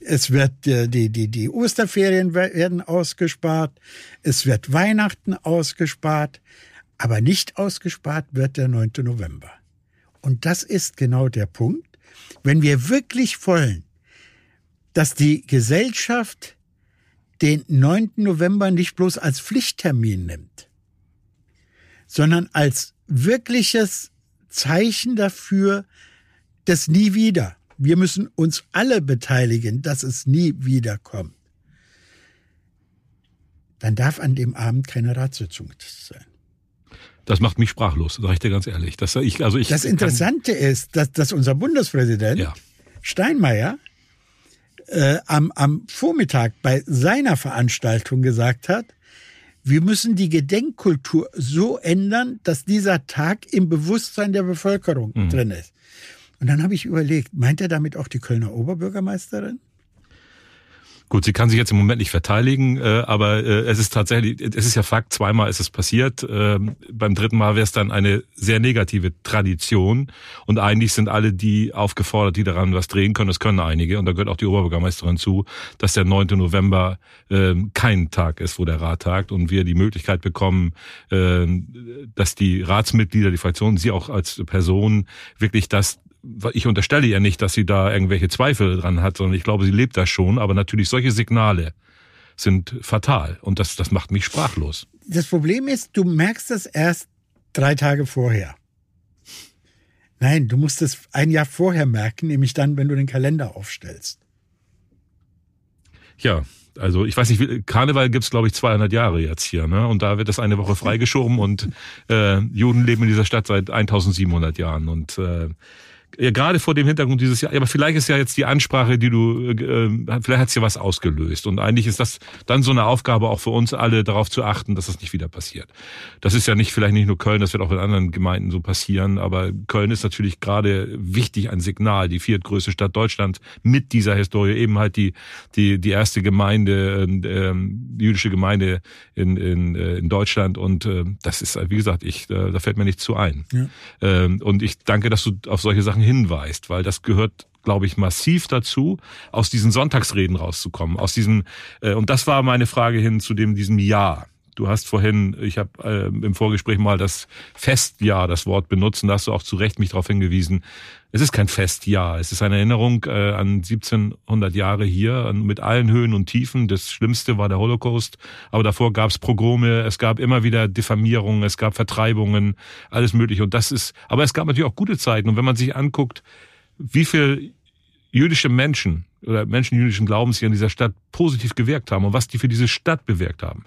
[SPEAKER 2] Es wird äh, die, die, die Osterferien wer- werden ausgespart. Es wird Weihnachten ausgespart. Aber nicht ausgespart wird der 9. November. Und das ist genau der Punkt. Wenn wir wirklich wollen, dass die Gesellschaft den 9. November nicht bloß als Pflichttermin nimmt, sondern als wirkliches Zeichen dafür, dass nie wieder. Wir müssen uns alle beteiligen, dass es nie wieder kommt. Dann darf an dem Abend keine Ratssitzung sein.
[SPEAKER 1] Das macht mich sprachlos, sag ich dir ganz ehrlich. Das, ich, also ich
[SPEAKER 2] Das Interessante ist, dass, dass unser Bundespräsident
[SPEAKER 1] Ja.
[SPEAKER 2] Steinmeier äh, am, am Vormittag bei seiner Veranstaltung gesagt hat, wir müssen die Gedenkkultur so ändern, dass dieser Tag im Bewusstsein der Bevölkerung
[SPEAKER 1] Mhm.
[SPEAKER 2] drin ist. Und dann habe ich überlegt, meint er damit auch die Kölner Oberbürgermeisterin?
[SPEAKER 1] Gut, sie kann sich jetzt im Moment nicht verteidigen, äh, aber äh, es ist tatsächlich, es ist ja Fakt, zweimal ist es passiert. Ähm, beim dritten Mal wäre es dann eine sehr negative Tradition. Und eigentlich sind alle die aufgefordert, die daran was drehen können. Das können einige, und da gehört auch die Oberbürgermeisterin zu, dass der 9. November ähm, kein Tag ist, wo der Rat tagt und wir die Möglichkeit bekommen, ähm, dass die Ratsmitglieder, die Fraktionen, sie auch als Person wirklich das ich unterstelle ihr nicht, dass sie da irgendwelche Zweifel dran hat, sondern ich glaube, sie lebt das schon. Aber natürlich solche Signale sind fatal und das, das macht mich sprachlos.
[SPEAKER 2] Das Problem ist, du merkst es erst drei Tage vorher. Nein, du musst es ein Jahr vorher merken, nämlich dann, wenn du den Kalender aufstellst.
[SPEAKER 1] Ja, also ich weiß nicht, Karneval gibt's glaube ich 200 Jahre jetzt hier, ne? Und da wird das eine Woche freigeschoben und äh, Juden leben in dieser Stadt seit 1700 Jahren und äh, ja, gerade vor dem Hintergrund dieses Jahr, aber vielleicht ist ja jetzt die Ansprache, die du, äh, vielleicht hat's ja was ausgelöst. Und eigentlich ist das dann so eine Aufgabe auch für uns alle, darauf zu achten, dass das nicht wieder passiert. Das ist ja nicht, vielleicht nicht nur Köln, das wird auch in anderen Gemeinden so passieren, aber Köln ist natürlich gerade wichtig, ein Signal, die viertgrößte Stadt Deutschlands mit dieser Historie, eben halt die, die, die erste Gemeinde, ähm, die jüdische Gemeinde in, in, äh, in Deutschland und äh, das ist, wie gesagt, ich, äh, da fällt mir nichts zu ein.
[SPEAKER 2] Ja.
[SPEAKER 1] Ähm, und ich danke, dass du auf solche Sachen hinweist, weil das gehört glaube ich, massiv dazu, aus diesen Sonntagsreden rauszukommen. Aus diesen, äh, und das war meine Frage hin zu dem diesem Jahr. Du hast vorhin, ich habe äh, im Vorgespräch mal das Festjahr, das Wort benutzt, und da hast du auch zu Recht mich darauf hingewiesen. Es ist kein Festjahr, es ist eine Erinnerung äh, an 1700 Jahre hier, mit allen Höhen und Tiefen. Das Schlimmste war der Holocaust, aber davor gab es Progrome, es gab immer wieder Diffamierungen, es gab Vertreibungen, alles mögliche. Und das ist, aber es gab natürlich auch gute Zeiten. Und wenn man sich anguckt, wie viel jüdische Menschen oder Menschen jüdischen Glaubens hier in dieser Stadt positiv gewirkt haben und was die für diese Stadt bewirkt haben.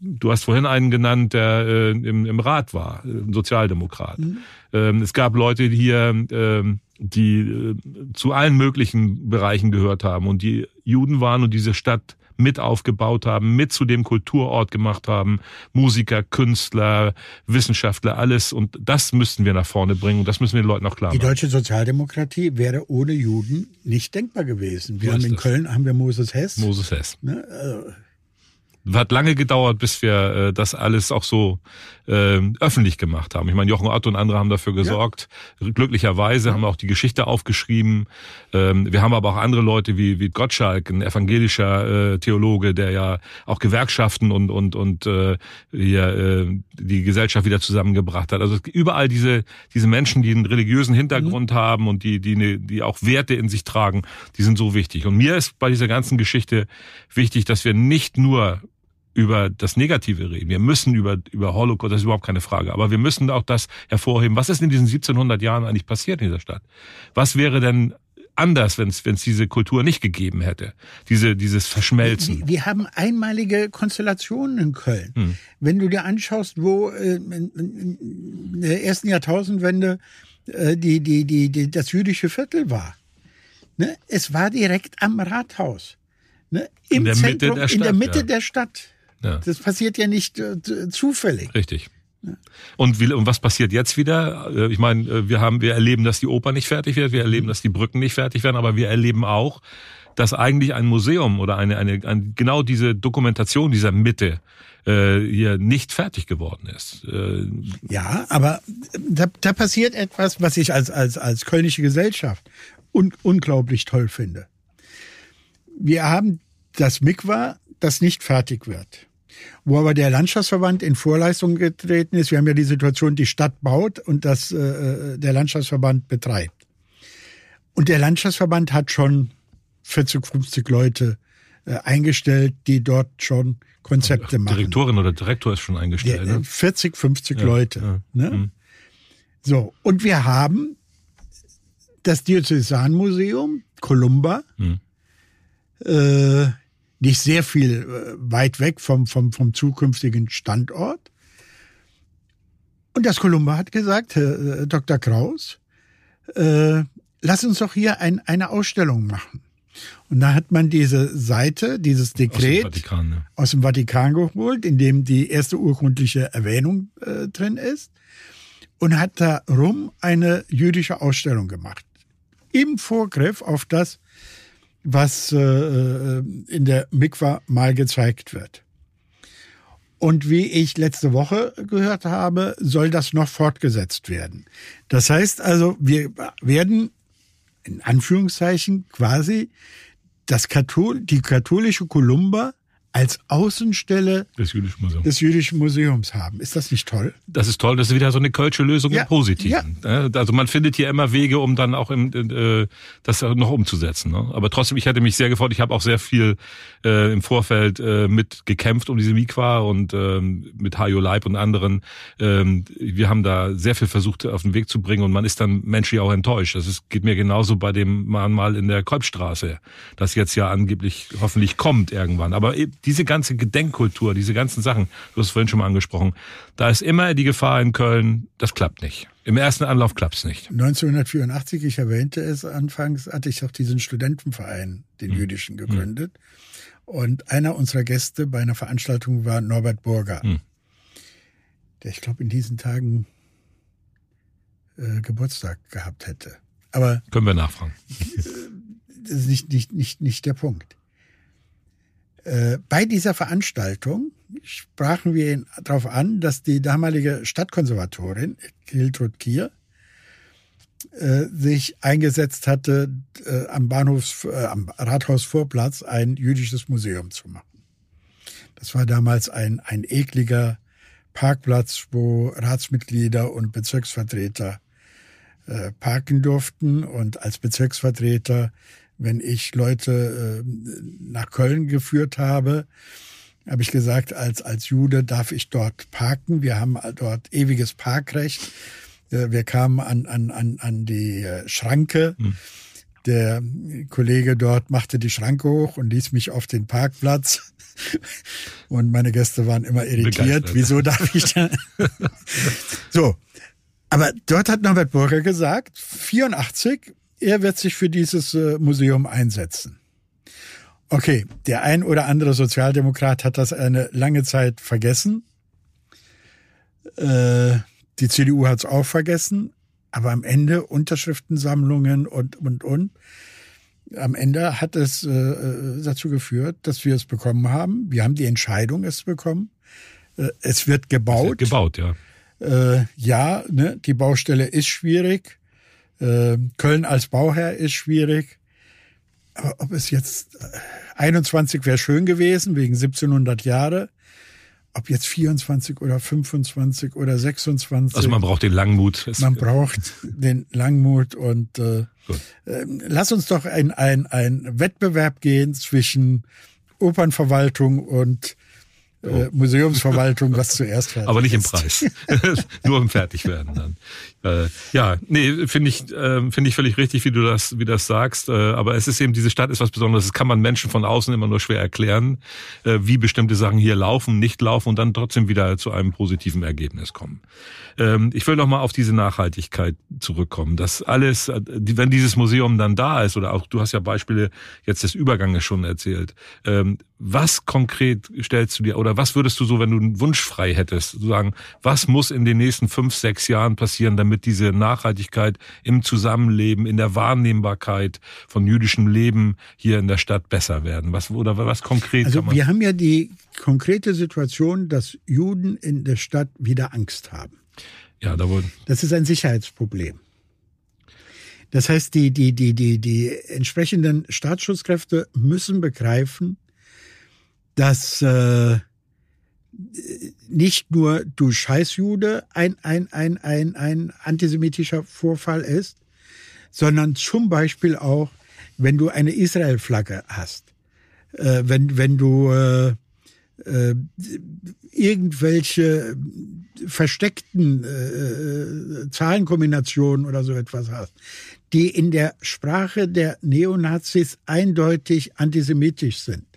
[SPEAKER 1] Du hast vorhin einen genannt, der äh, im, im Rat war, ein Sozialdemokrat. Ähm, es gab Leute die hier, ähm, die äh, zu allen möglichen Bereichen gehört haben und die Juden waren und diese Stadt mit aufgebaut haben, mit zu dem Kulturort gemacht haben, Musiker, Künstler, Wissenschaftler, alles. Und das müssten wir nach vorne bringen und das müssen wir den Leuten auch klar
[SPEAKER 2] Die
[SPEAKER 1] machen.
[SPEAKER 2] deutsche Sozialdemokratie wäre ohne Juden nicht denkbar gewesen. Wir haben in
[SPEAKER 1] es.
[SPEAKER 2] Köln haben wir Moses Hess.
[SPEAKER 1] Moses Hess.
[SPEAKER 2] Ne, äh,
[SPEAKER 1] Hat lange gedauert, bis wir äh, das alles auch so äh, öffentlich gemacht haben. Ich meine, Jochen Otto und andere haben dafür gesorgt. Glücklicherweise haben wir auch die Geschichte aufgeschrieben. Ähm, wir haben aber auch andere Leute wie, wie Gottschalk, ein evangelischer äh, Theologe, der ja auch Gewerkschaften und und und äh, hier, äh, die Gesellschaft wieder zusammengebracht hat. Also überall diese diese Menschen, die einen religiösen Hintergrund haben und die die ne, die auch Werte in sich tragen, die sind so wichtig. Und mir ist bei dieser ganzen Geschichte wichtig, dass wir nicht nur über das Negative reden. Wir müssen über, über Holocaust, das ist überhaupt keine Frage. Aber wir müssen auch das hervorheben. Was ist in diesen 1700 Jahren eigentlich passiert in dieser Stadt? Was wäre denn anders, wenn es diese Kultur nicht gegeben hätte? Diese, dieses Verschmelzen.
[SPEAKER 2] Wir, wir haben einmalige Konstellationen in Köln.
[SPEAKER 1] Hm.
[SPEAKER 2] Wenn du dir anschaust, wo äh, in, der ersten Jahrtausendwende äh, die, die, die, die, das jüdische Viertel war. Ne? Es war direkt am Rathaus. Ne? Im
[SPEAKER 1] In der Mitte
[SPEAKER 2] Zentrum,
[SPEAKER 1] der
[SPEAKER 2] in der
[SPEAKER 1] Stadt,
[SPEAKER 2] Mitte
[SPEAKER 1] ja.
[SPEAKER 2] der Stadt.
[SPEAKER 1] Ja.
[SPEAKER 2] Das passiert ja nicht äh, zufällig.
[SPEAKER 1] Richtig. Und, wie, und was passiert jetzt wieder? Äh, Ich meine, äh, wir haben, wir erleben, dass die Oper nicht fertig wird, wir erleben, dass die Brücken nicht fertig werden, aber wir erleben auch, dass eigentlich ein Museum oder eine, eine, eine genau diese Dokumentation dieser Mitte äh, hier nicht fertig geworden ist. Äh,
[SPEAKER 2] ja, aber da, da passiert etwas, was ich als, als, als kölnische Gesellschaft un, unglaublich toll finde. Wir haben das Mikwa, das nicht fertig wird. Wo aber der Landschaftsverband in Vorleistung getreten ist, wir haben ja die Situation, die Stadt baut und das äh, äh der Landschaftsverband betreibt. Und der Landschaftsverband hat schon 40, 50 Leute äh, eingestellt, die dort schon Konzepte machen.
[SPEAKER 1] Direktorin oder Direktor ist schon eingestellt. Ja,
[SPEAKER 2] ne? 40, 50 ja, Leute. Ja, ne? Mhm. So, und wir haben das Diözesanmuseum Columba, mhm. äh, nicht sehr viel äh, weit weg vom, vom, vom zukünftigen Standort. Und das Columba hat gesagt, Herr äh, Dr. Kraus, äh, lass uns doch hier ein, eine Ausstellung machen. Und da hat man diese Seite, dieses Dekret aus dem Vatikan, ne? aus dem Vatikan geholt, in dem die erste urkundliche Erwähnung äh, drin ist, und hat darum eine jüdische Ausstellung gemacht. Im Vorgriff auf das, was äh, äh in der Mikwa mal gezeigt wird. Und wie ich letzte Woche gehört habe, soll das noch fortgesetzt werden. Das heißt also, wir werden in Anführungszeichen quasi das Kathol die katholische Kolumba als Außenstelle
[SPEAKER 1] des Jüdischen, Museums.
[SPEAKER 2] des Jüdischen Museums haben. Ist das nicht toll?
[SPEAKER 1] Das ist toll. Das ist wieder so eine kölsche Lösung ja, im Positiven. Ja. Also man findet hier immer Wege, um dann auch im, äh, das noch umzusetzen. Ne? Aber trotzdem, ich hätte mich sehr gefreut. Ich habe auch sehr viel äh, im Vorfeld äh, mit gekämpft um diese Mikwa und ähm, mit Hajo Leib und anderen. Ähm, wir haben da sehr viel versucht auf den Weg zu bringen und man ist dann menschlich auch enttäuscht. Das ist, geht mir genauso bei dem Mahnmal in der Kolbstraße, das jetzt ja angeblich hoffentlich kommt irgendwann. Aber diese ganze Gedenkkultur, diese ganzen Sachen, du hast es vorhin schon mal angesprochen, da ist immer die Gefahr in Köln, das klappt nicht. Im ersten Anlauf klappt es nicht.
[SPEAKER 2] 1984, ich erwähnte es anfangs, hatte ich auch diesen Studentenverein, den mhm. jüdischen, gegründet. Mhm. Und einer unserer Gäste bei einer Veranstaltung war Norbert Burger, mhm. der ich glaube in diesen Tagen äh, Geburtstag gehabt hätte. Aber
[SPEAKER 1] können wir nachfragen. (laughs)
[SPEAKER 2] das ist nicht, nicht, nicht, nicht der Punkt. Äh, bei dieser Veranstaltung sprachen wir ihn darauf an, dass die damalige Stadtkonservatorin Hiltrud Kier äh, sich eingesetzt hatte, äh, am Bahnhofs, äh, am Rathausvorplatz ein jüdisches Museum zu machen. Das war damals ein, ein ekliger Parkplatz, wo Ratsmitglieder und Bezirksvertreter parken durften und als Bezirksvertreter wenn ich Leute äh, nach Köln geführt habe, habe ich gesagt, als, als Jude darf ich dort parken. Wir haben dort ewiges Parkrecht. Äh, wir kamen an, an, an, an die äh, Schranke. Hm. Der Kollege dort machte die Schranke hoch und ließ mich auf den Parkplatz. (laughs) Und meine Gäste waren immer irritiert. Begeistert. Wieso darf ich da? (laughs) so. Aber dort hat Norbert Burger gesagt, 84 er wird sich für dieses äh, Museum einsetzen. Okay, der ein oder andere Sozialdemokrat hat das eine lange Zeit vergessen. Äh, die CDU hat es auch vergessen. Aber am Ende Unterschriftensammlungen und, und, und. Am Ende hat es äh, dazu geführt, dass wir es bekommen haben. Wir haben die Entscheidung, es zu bekommen. es wird gebaut. Es wird
[SPEAKER 1] gebaut, ja.
[SPEAKER 2] ja, ne, die Baustelle ist schwierig. Äh, Köln als Bauherr ist schwierig. Aber ob es jetzt 21 wäre schön gewesen, wegen 1700 Jahre. Ob jetzt 24 oder 25 oder 26.
[SPEAKER 1] Also man braucht den Langmut.
[SPEAKER 2] Man braucht den Langmut und äh, äh, lass uns doch ein, ein, ein Wettbewerb gehen zwischen Opernverwaltung und äh, Museumsverwaltung, was zuerst
[SPEAKER 1] fertig Aber nicht im Preis. (laughs) Nur im Fertigwerden dann. Äh, ja, nee, finde ich, äh, finde ich völlig richtig, wie du das, wie das sagst. Äh, aber es ist eben, diese Stadt ist was Besonderes. Das kann man Menschen von außen immer nur schwer erklären, äh, wie bestimmte Sachen hier laufen, nicht laufen und dann trotzdem wieder zu einem positiven Ergebnis kommen. Ähm, ich will noch mal auf diese Nachhaltigkeit zurückkommen. Das alles, äh, wenn dieses Museum dann da ist, oder auch du hast ja Beispiele jetzt des Überganges schon erzählt, ähm, was konkret stellst du dir oder was würdest du so, wenn du einen Wunsch frei hättest, sagen, was muss in den nächsten fünf, sechs Jahren passieren, damit diese Nachhaltigkeit im Zusammenleben, in der Wahrnehmbarkeit von jüdischem Leben hier in der Stadt besser werden? Was oder was konkret?
[SPEAKER 2] Also wir haben ja die konkrete Situation, dass Juden in der Stadt wieder Angst haben.
[SPEAKER 1] Ja, da wurden.
[SPEAKER 2] Das ist ein Sicherheitsproblem. Das heißt, die, die, die, die, die entsprechenden Staatsschutzkräfte müssen begreifen, dass äh, nicht nur du Scheißjude ein, ein, ein, ein, ein antisemitischer Vorfall ist, sondern zum Beispiel auch, wenn du eine Israel-Flagge hast, äh, wenn, wenn du äh, äh, irgendwelche versteckten äh, Zahlenkombinationen oder so etwas hast, die in der Sprache der Neonazis eindeutig antisemitisch sind.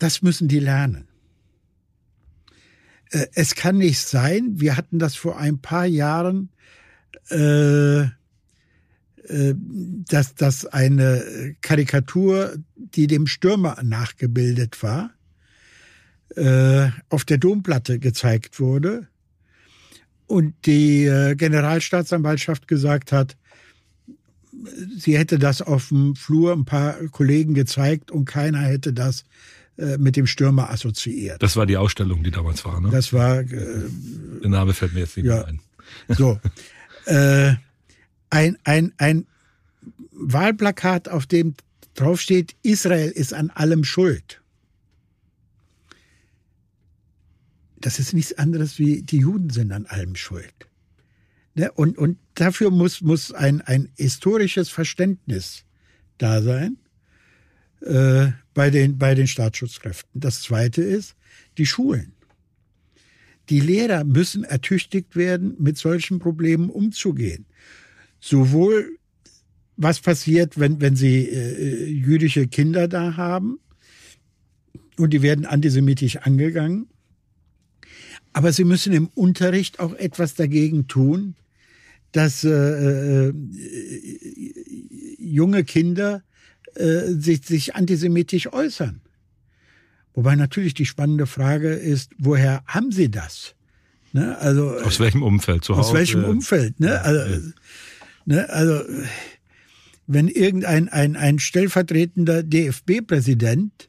[SPEAKER 2] Das müssen die lernen. Äh, es kann nicht sein, wir hatten das vor ein paar Jahren, äh, äh, dass, dass eine Karikatur, die dem Stürmer nachgebildet war, auf der Domplatte gezeigt wurde und die Generalstaatsanwaltschaft gesagt hat, sie hätte das auf dem Flur ein paar Kollegen gezeigt und keiner hätte das äh, mit dem Stürmer assoziiert.
[SPEAKER 1] Das war die Ausstellung, die damals war, ne?
[SPEAKER 2] Das war. Äh,
[SPEAKER 1] Der Name fällt mir jetzt nicht ja, mehr ein.
[SPEAKER 2] So. (laughs) äh, ein, ein, ein Wahlplakat, auf dem draufsteht, Israel ist an allem schuld. das ist nichts anderes wie die Juden sind an allem schuld. Ne? Und, und dafür muss, muss ein, ein historisches Verständnis da sein äh, bei, den, bei den Staatsschutzkräften. Das Zweite ist die Schulen. Die Lehrer müssen ertüchtigt werden, mit solchen Problemen umzugehen. Sowohl was passiert, wenn, wenn sie äh, jüdische Kinder da haben und die werden antisemitisch angegangen, aber sie müssen im Unterricht auch etwas dagegen tun, dass äh, äh, junge Kinder äh, sich, sich antisemitisch äußern. Wobei natürlich die spannende Frage ist, woher haben sie das?
[SPEAKER 1] Ne? Also, aus welchem Umfeld
[SPEAKER 2] zu Hause? Aus welchem Umfeld? Ne? Also, ne? also wenn irgendein ein, ein stellvertretender DFB-Präsident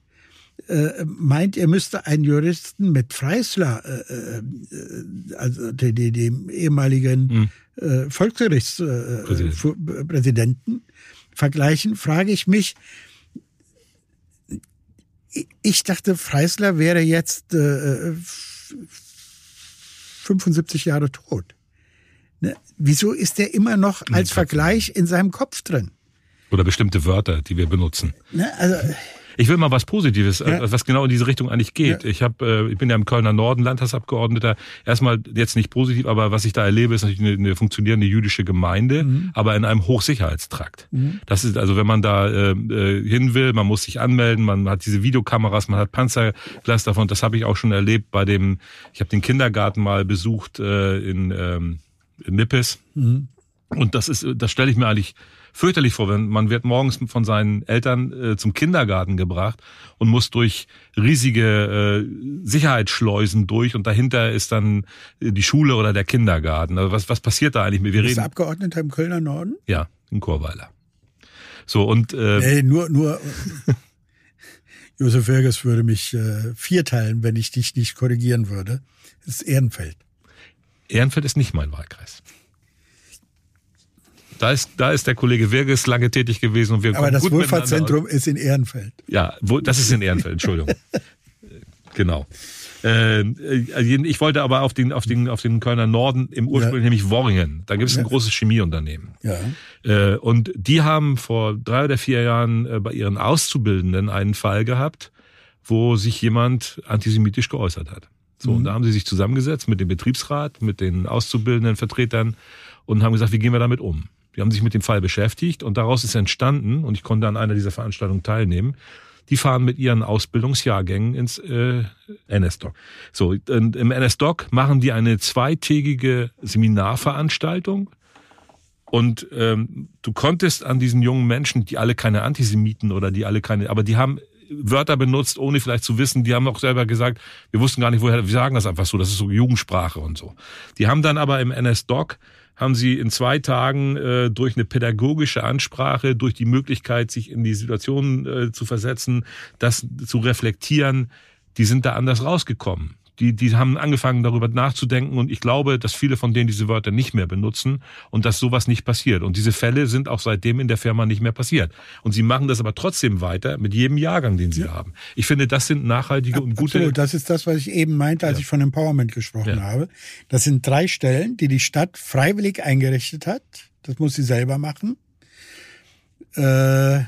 [SPEAKER 2] äh, meint, er müsste einen Juristen mit Freisler, äh, äh also dem, dem ehemaligen hm. äh, Volksgerichtspräsidenten, äh, vergleichen, frage ich mich, ich dachte, Freisler wäre jetzt äh, 75 Jahre tot. Ne? Wieso ist er immer noch als Vergleich in seinem Kopf drin?
[SPEAKER 1] Oder bestimmte Wörter, die wir benutzen. Ne? Also, ich will mal was Positives, ja. Äh, was genau in diese Richtung eigentlich geht. Ja. Ich habe, äh, ich bin ja im Kölner Norden Landtagsabgeordneter. Erstmal jetzt nicht positiv, aber was ich da erlebe, ist natürlich eine, eine funktionierende jüdische Gemeinde, mhm. aber in einem Hochsicherheitstrakt. Mhm. Das ist also, wenn man da äh, äh, hin will, man muss sich anmelden, man hat diese Videokameras, man hat Panzerglas davon. Das habe ich auch schon erlebt bei dem. Ich habe den Kindergarten mal besucht äh, in, ähm, in Nippes. Mhm. Und das ist, das stelle ich mir eigentlich fürchterlich vor, wenn man wird morgens von seinen Eltern äh, zum Kindergarten gebracht und muss durch riesige äh, Sicherheitsschleusen durch und dahinter ist dann äh, die Schule oder der Kindergarten. Also was, was passiert da eigentlich?
[SPEAKER 2] Wir Bist reden, Abgeordneter im Kölner Norden?
[SPEAKER 1] Ja, in Chorweiler. So und
[SPEAKER 2] äh, nee, nur nur (laughs) Josef Wirges würde mich äh, vierteilen, wenn ich dich nicht korrigieren würde. Das ist Ehrenfeld.
[SPEAKER 1] Ehrenfeld ist nicht mein Wahlkreis. Da ist, da ist der Kollege Wirges lange tätig gewesen und wir
[SPEAKER 2] Aber das Wohlfahrtszentrum ist in Ehrenfeld.
[SPEAKER 1] Ja, wo, das ist in Ehrenfeld, Entschuldigung. (laughs) genau. Äh, ich wollte aber auf den, auf den, auf den Kölner Norden im Ursprung, ja. nämlich Worringen. Da gibt es ein großes Chemieunternehmen. Ja. Äh, und die haben vor drei oder vier Jahren äh, bei ihren Auszubildenden einen Fall gehabt, wo sich jemand antisemitisch geäußert hat. So, mhm. und da haben sie sich zusammengesetzt mit dem Betriebsrat, mit den auszubildenden Vertretern und haben gesagt, wie gehen wir damit um? Die haben sich mit dem Fall beschäftigt und daraus ist entstanden, und ich konnte an einer dieser Veranstaltungen teilnehmen, die fahren mit ihren Ausbildungsjahrgängen ins äh, NS-Doc. So, und im NS-Doc machen die eine zweitägige Seminarveranstaltung. Und ähm, du konntest an diesen jungen Menschen, die alle keine Antisemiten oder die alle keine, aber die haben Wörter benutzt, ohne vielleicht zu wissen. Die haben auch selber gesagt, wir wussten gar nicht, woher, wir sagen das einfach so, das ist so Jugendsprache und so. Die haben dann aber im NS-Doc haben sie in zwei Tagen äh, durch eine pädagogische Ansprache, durch die Möglichkeit, sich in die Situation äh, zu versetzen, das zu reflektieren, die sind da anders rausgekommen die, die haben angefangen darüber nachzudenken und ich glaube, dass viele von denen diese Wörter nicht mehr benutzen und dass sowas nicht passiert. Und diese Fälle sind auch seitdem in der Firma nicht mehr passiert. Und sie machen das aber trotzdem weiter mit jedem Jahrgang, den sie ja. haben. Ich finde, das sind nachhaltige ja, und gute.
[SPEAKER 2] Absolut. Das ist das, was ich eben meinte, als ja. ich von Empowerment gesprochen habe. Das sind drei Stellen, die die Stadt freiwillig eingerichtet hat. Das muss sie selber machen. Äh,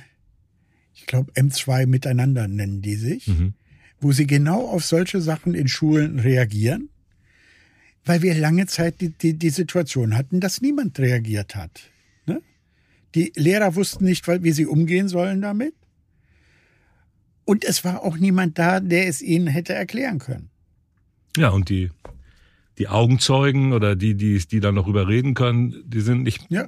[SPEAKER 2] ich glaube, M2 miteinander nennen die sich. Mhm wo sie genau auf solche Sachen in Schulen reagieren, weil wir lange Zeit die, die, die Situation hatten, dass niemand reagiert hat. Ne? Die Lehrer wussten nicht, wie sie umgehen sollen damit. Und es war auch niemand da, der es ihnen hätte erklären können.
[SPEAKER 1] Ja, und die, die Augenzeugen oder die, die, die da noch überreden können, die sind nicht ja.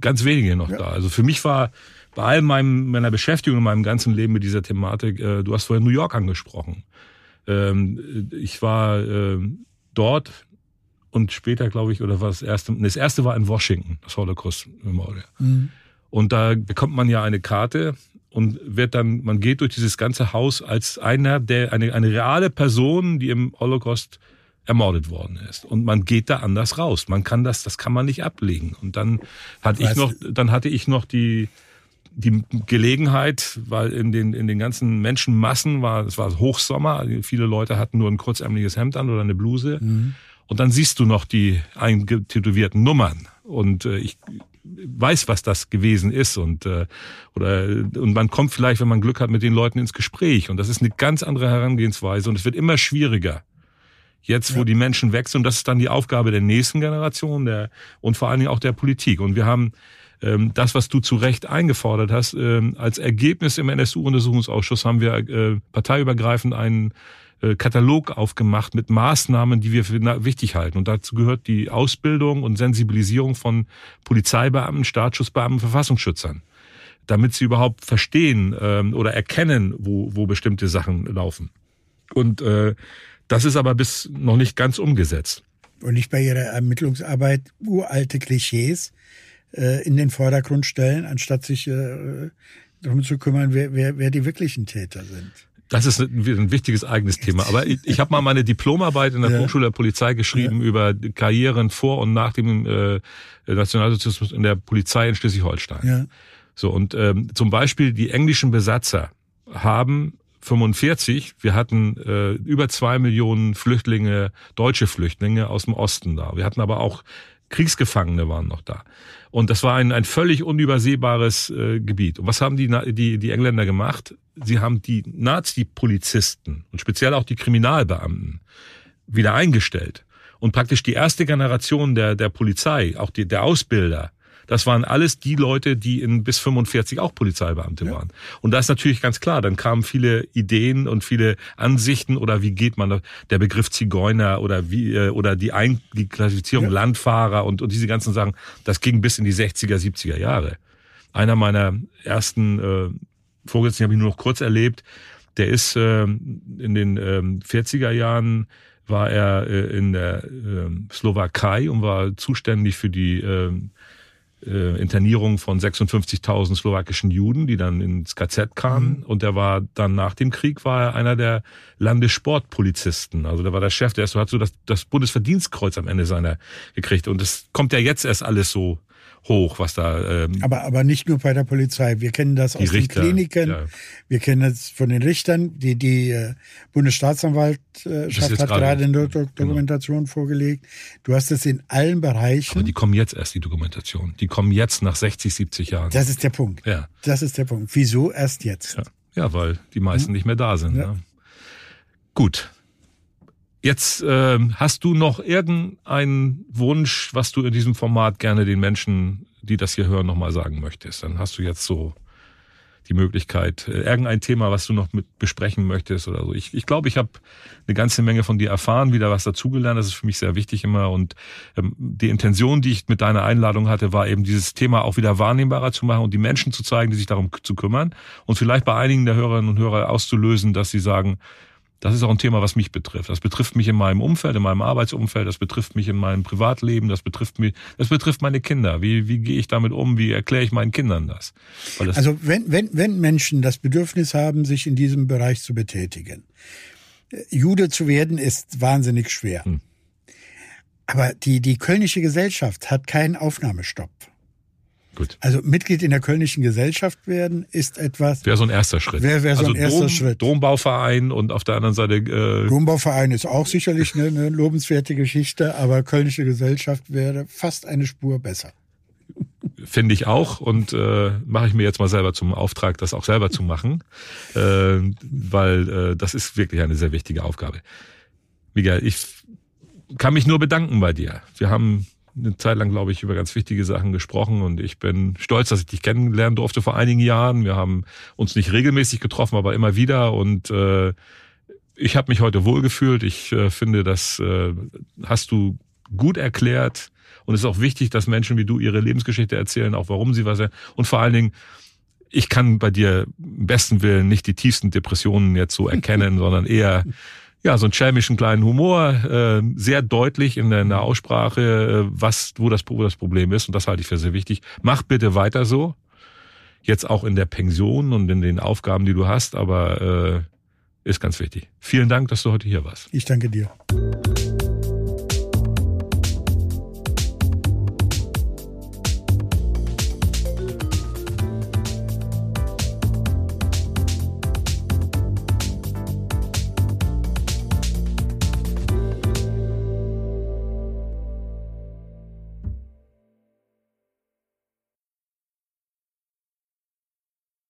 [SPEAKER 1] ganz wenige noch ja. da. Also für mich war bei all meinem, meiner Beschäftigung in meinem ganzen Leben mit dieser Thematik, äh, du hast vorhin New York angesprochen. Ähm, ich war äh, dort und später, glaube ich, oder was das erste, das erste war in Washington, das Holocaust Memorial. Mhm. Und da bekommt man ja eine Karte und wird dann, man geht durch dieses ganze Haus als einer, der, eine, eine reale Person, die im Holocaust ermordet worden ist. Und man geht da anders raus. Man kann das, das kann man nicht ablegen. Und dann hatte ich noch, dann hatte ich noch die, die Gelegenheit, weil in den, in den ganzen Menschenmassen war, es war Hochsommer, viele Leute hatten nur ein kurzärmeliges Hemd an oder eine Bluse. Mhm. Und dann siehst du noch die eingetätowierten Nummern. Und äh, ich weiß, was das gewesen ist. Und, äh, oder, und man kommt vielleicht, wenn man Glück hat, mit den Leuten ins Gespräch. Und das ist eine ganz andere Herangehensweise. Und es wird immer schwieriger. Jetzt, wo ja. die Menschen wechseln, und das ist dann die Aufgabe der nächsten Generation der, und vor allen Dingen auch der Politik. Und wir haben ähm, das, was du zu Recht eingefordert hast, ähm, als Ergebnis im NSU-Untersuchungsausschuss haben wir äh, parteiübergreifend einen äh, Katalog aufgemacht mit Maßnahmen, die wir für wichtig halten. Und dazu gehört die Ausbildung und Sensibilisierung von Polizeibeamten, Staatsschutzbeamten, Verfassungsschützern, damit sie überhaupt verstehen ähm, oder erkennen, wo, wo bestimmte Sachen laufen. Und äh, das ist aber bis noch nicht ganz umgesetzt.
[SPEAKER 2] Und nicht bei Ihrer Ermittlungsarbeit uralte Klischees äh, in den Vordergrund stellen, anstatt sich äh, darum zu kümmern, wer, wer, wer die wirklichen Täter sind.
[SPEAKER 1] Das ist ein, wichtiges eigenes Thema. Aber ich, ich habe mal meine Diplomarbeit in der (laughs) ja. Hochschule der Polizei geschrieben ja. über Karrieren vor und nach dem äh, Nationalsozialismus in der Polizei in Schleswig-Holstein. Ja. So und ähm, zum Beispiel die englischen Besatzer haben 45, wir hatten äh, über zwei Millionen Flüchtlinge, deutsche Flüchtlinge aus dem Osten da. Wir hatten aber auch Kriegsgefangene waren noch da. Und das war ein, ein völlig unübersehbares äh, Gebiet. Und was haben die, die, die Engländer gemacht? Sie haben die Nazi-Polizisten und speziell auch die Kriminalbeamten wieder eingestellt. Und praktisch die erste Generation der, der Polizei, auch die, der Ausbilder, das waren alles die Leute, die in bis 45 auch Polizeibeamte ja. waren. Und da ist natürlich ganz klar, dann kamen viele Ideen und viele Ansichten oder wie geht man der Begriff Zigeuner oder wie äh, oder die, Ein die Klassifizierung ja. Landfahrer und, und diese ganzen Sachen, das ging bis in die 60er, 70er Jahre. Einer meiner ersten äh, Vorgesetzten habe ich nur noch kurz erlebt, der ist äh, in den äh, 40er Jahren war er äh, in der äh, Slowakei und war zuständig für die äh, äh, Internierung von 56.000 slowakischen Juden, die dann ins KZ kamen. Mhm. Und er war dann nach dem Krieg war er einer der Landessportpolizisten. Also der war der Chef, der hat so das, das Bundesverdienstkreuz am Ende seiner gekriegt. Und das kommt ja jetzt erst alles so hoch, was da.
[SPEAKER 2] Ähm, aber aber nicht nur bei der Polizei. Wir kennen das aus Richter, den Kliniken. Ja. Wir kennen das von den Richtern. Die die äh, Bundesstaatsanwaltschaft hat gerade eine Do genau. Dokumentation genau. vorgelegt. Du hast es in allen Bereichen.
[SPEAKER 1] Aber die kommen jetzt erst die Dokumentation. Die kommen jetzt nach 60, 70 Jahren.
[SPEAKER 2] Das ist der Punkt. Ja. Das ist der Punkt. Wieso erst jetzt?
[SPEAKER 1] Ja, ja weil die meisten hm? nicht mehr da sind. Ja. Ne? Gut, Jetzt äh, hast du noch irgendeinen Wunsch, was du in diesem Format gerne den Menschen, die das hier hören, nochmal sagen möchtest. Dann hast du jetzt so die Möglichkeit. Äh, irgendein Thema, was du noch mit besprechen möchtest oder so. Ich glaube, ich, glaub, ich habe eine ganze Menge von dir erfahren, wieder was dazugelernt. Das ist für mich sehr wichtig immer. Und ähm, die Intention, die ich mit deiner Einladung hatte, war eben dieses Thema auch wieder wahrnehmbarer zu machen und die Menschen zu zeigen, die sich darum zu kümmern. Und vielleicht bei einigen der Hörerinnen und Hörer auszulösen, dass sie sagen, das ist auch ein Thema, was mich betrifft. Das betrifft mich in meinem Umfeld, in meinem Arbeitsumfeld, das betrifft mich in meinem Privatleben, das betrifft mich, das betrifft meine Kinder. Wie, wie gehe ich damit um? Wie erkläre ich meinen Kindern das?
[SPEAKER 2] das also wenn, wenn, wenn Menschen das Bedürfnis haben, sich in diesem Bereich zu betätigen, äh, Jude zu werden ist wahnsinnig schwer. Hm. Aber die, die kölnische Gesellschaft hat keinen Aufnahmestopp. Gut. Also Mitglied in der Kölnischen Gesellschaft werden ist etwas.
[SPEAKER 1] Wäre so ein erster Schritt.
[SPEAKER 2] Wäre wär so also ein erster
[SPEAKER 1] Dom,
[SPEAKER 2] Schritt.
[SPEAKER 1] Dombauverein und auf der anderen Seite. Äh
[SPEAKER 2] Dombauverein ist auch sicherlich eine, eine lobenswerte Geschichte, aber Kölnische Gesellschaft wäre fast eine Spur besser.
[SPEAKER 1] Finde ich auch und äh, mache ich mir jetzt mal selber zum Auftrag, das auch selber zu machen, äh, weil äh, das ist wirklich eine sehr wichtige Aufgabe. Miguel, ich kann mich nur bedanken bei dir. Wir haben eine Zeit lang, glaube ich, über ganz wichtige Sachen gesprochen und ich bin stolz, dass ich dich kennenlernen durfte vor einigen Jahren. Wir haben uns nicht regelmäßig getroffen, aber immer wieder und äh, ich habe mich heute wohlgefühlt. Ich äh, finde, das äh, hast du gut erklärt und es ist auch wichtig, dass Menschen wie du ihre Lebensgeschichte erzählen, auch warum sie was und vor allen Dingen ich kann bei dir im besten Willen nicht die tiefsten Depressionen jetzt so erkennen, (laughs) sondern eher ja, so einen schelmischen kleinen Humor, äh, sehr deutlich in der, in der Aussprache, äh, was, wo das, wo das Problem ist. Und das halte ich für sehr wichtig. Mach bitte weiter so. Jetzt auch in der Pension und in den Aufgaben, die du hast, aber äh, ist ganz wichtig. Vielen Dank, dass du heute hier warst.
[SPEAKER 2] Ich danke dir.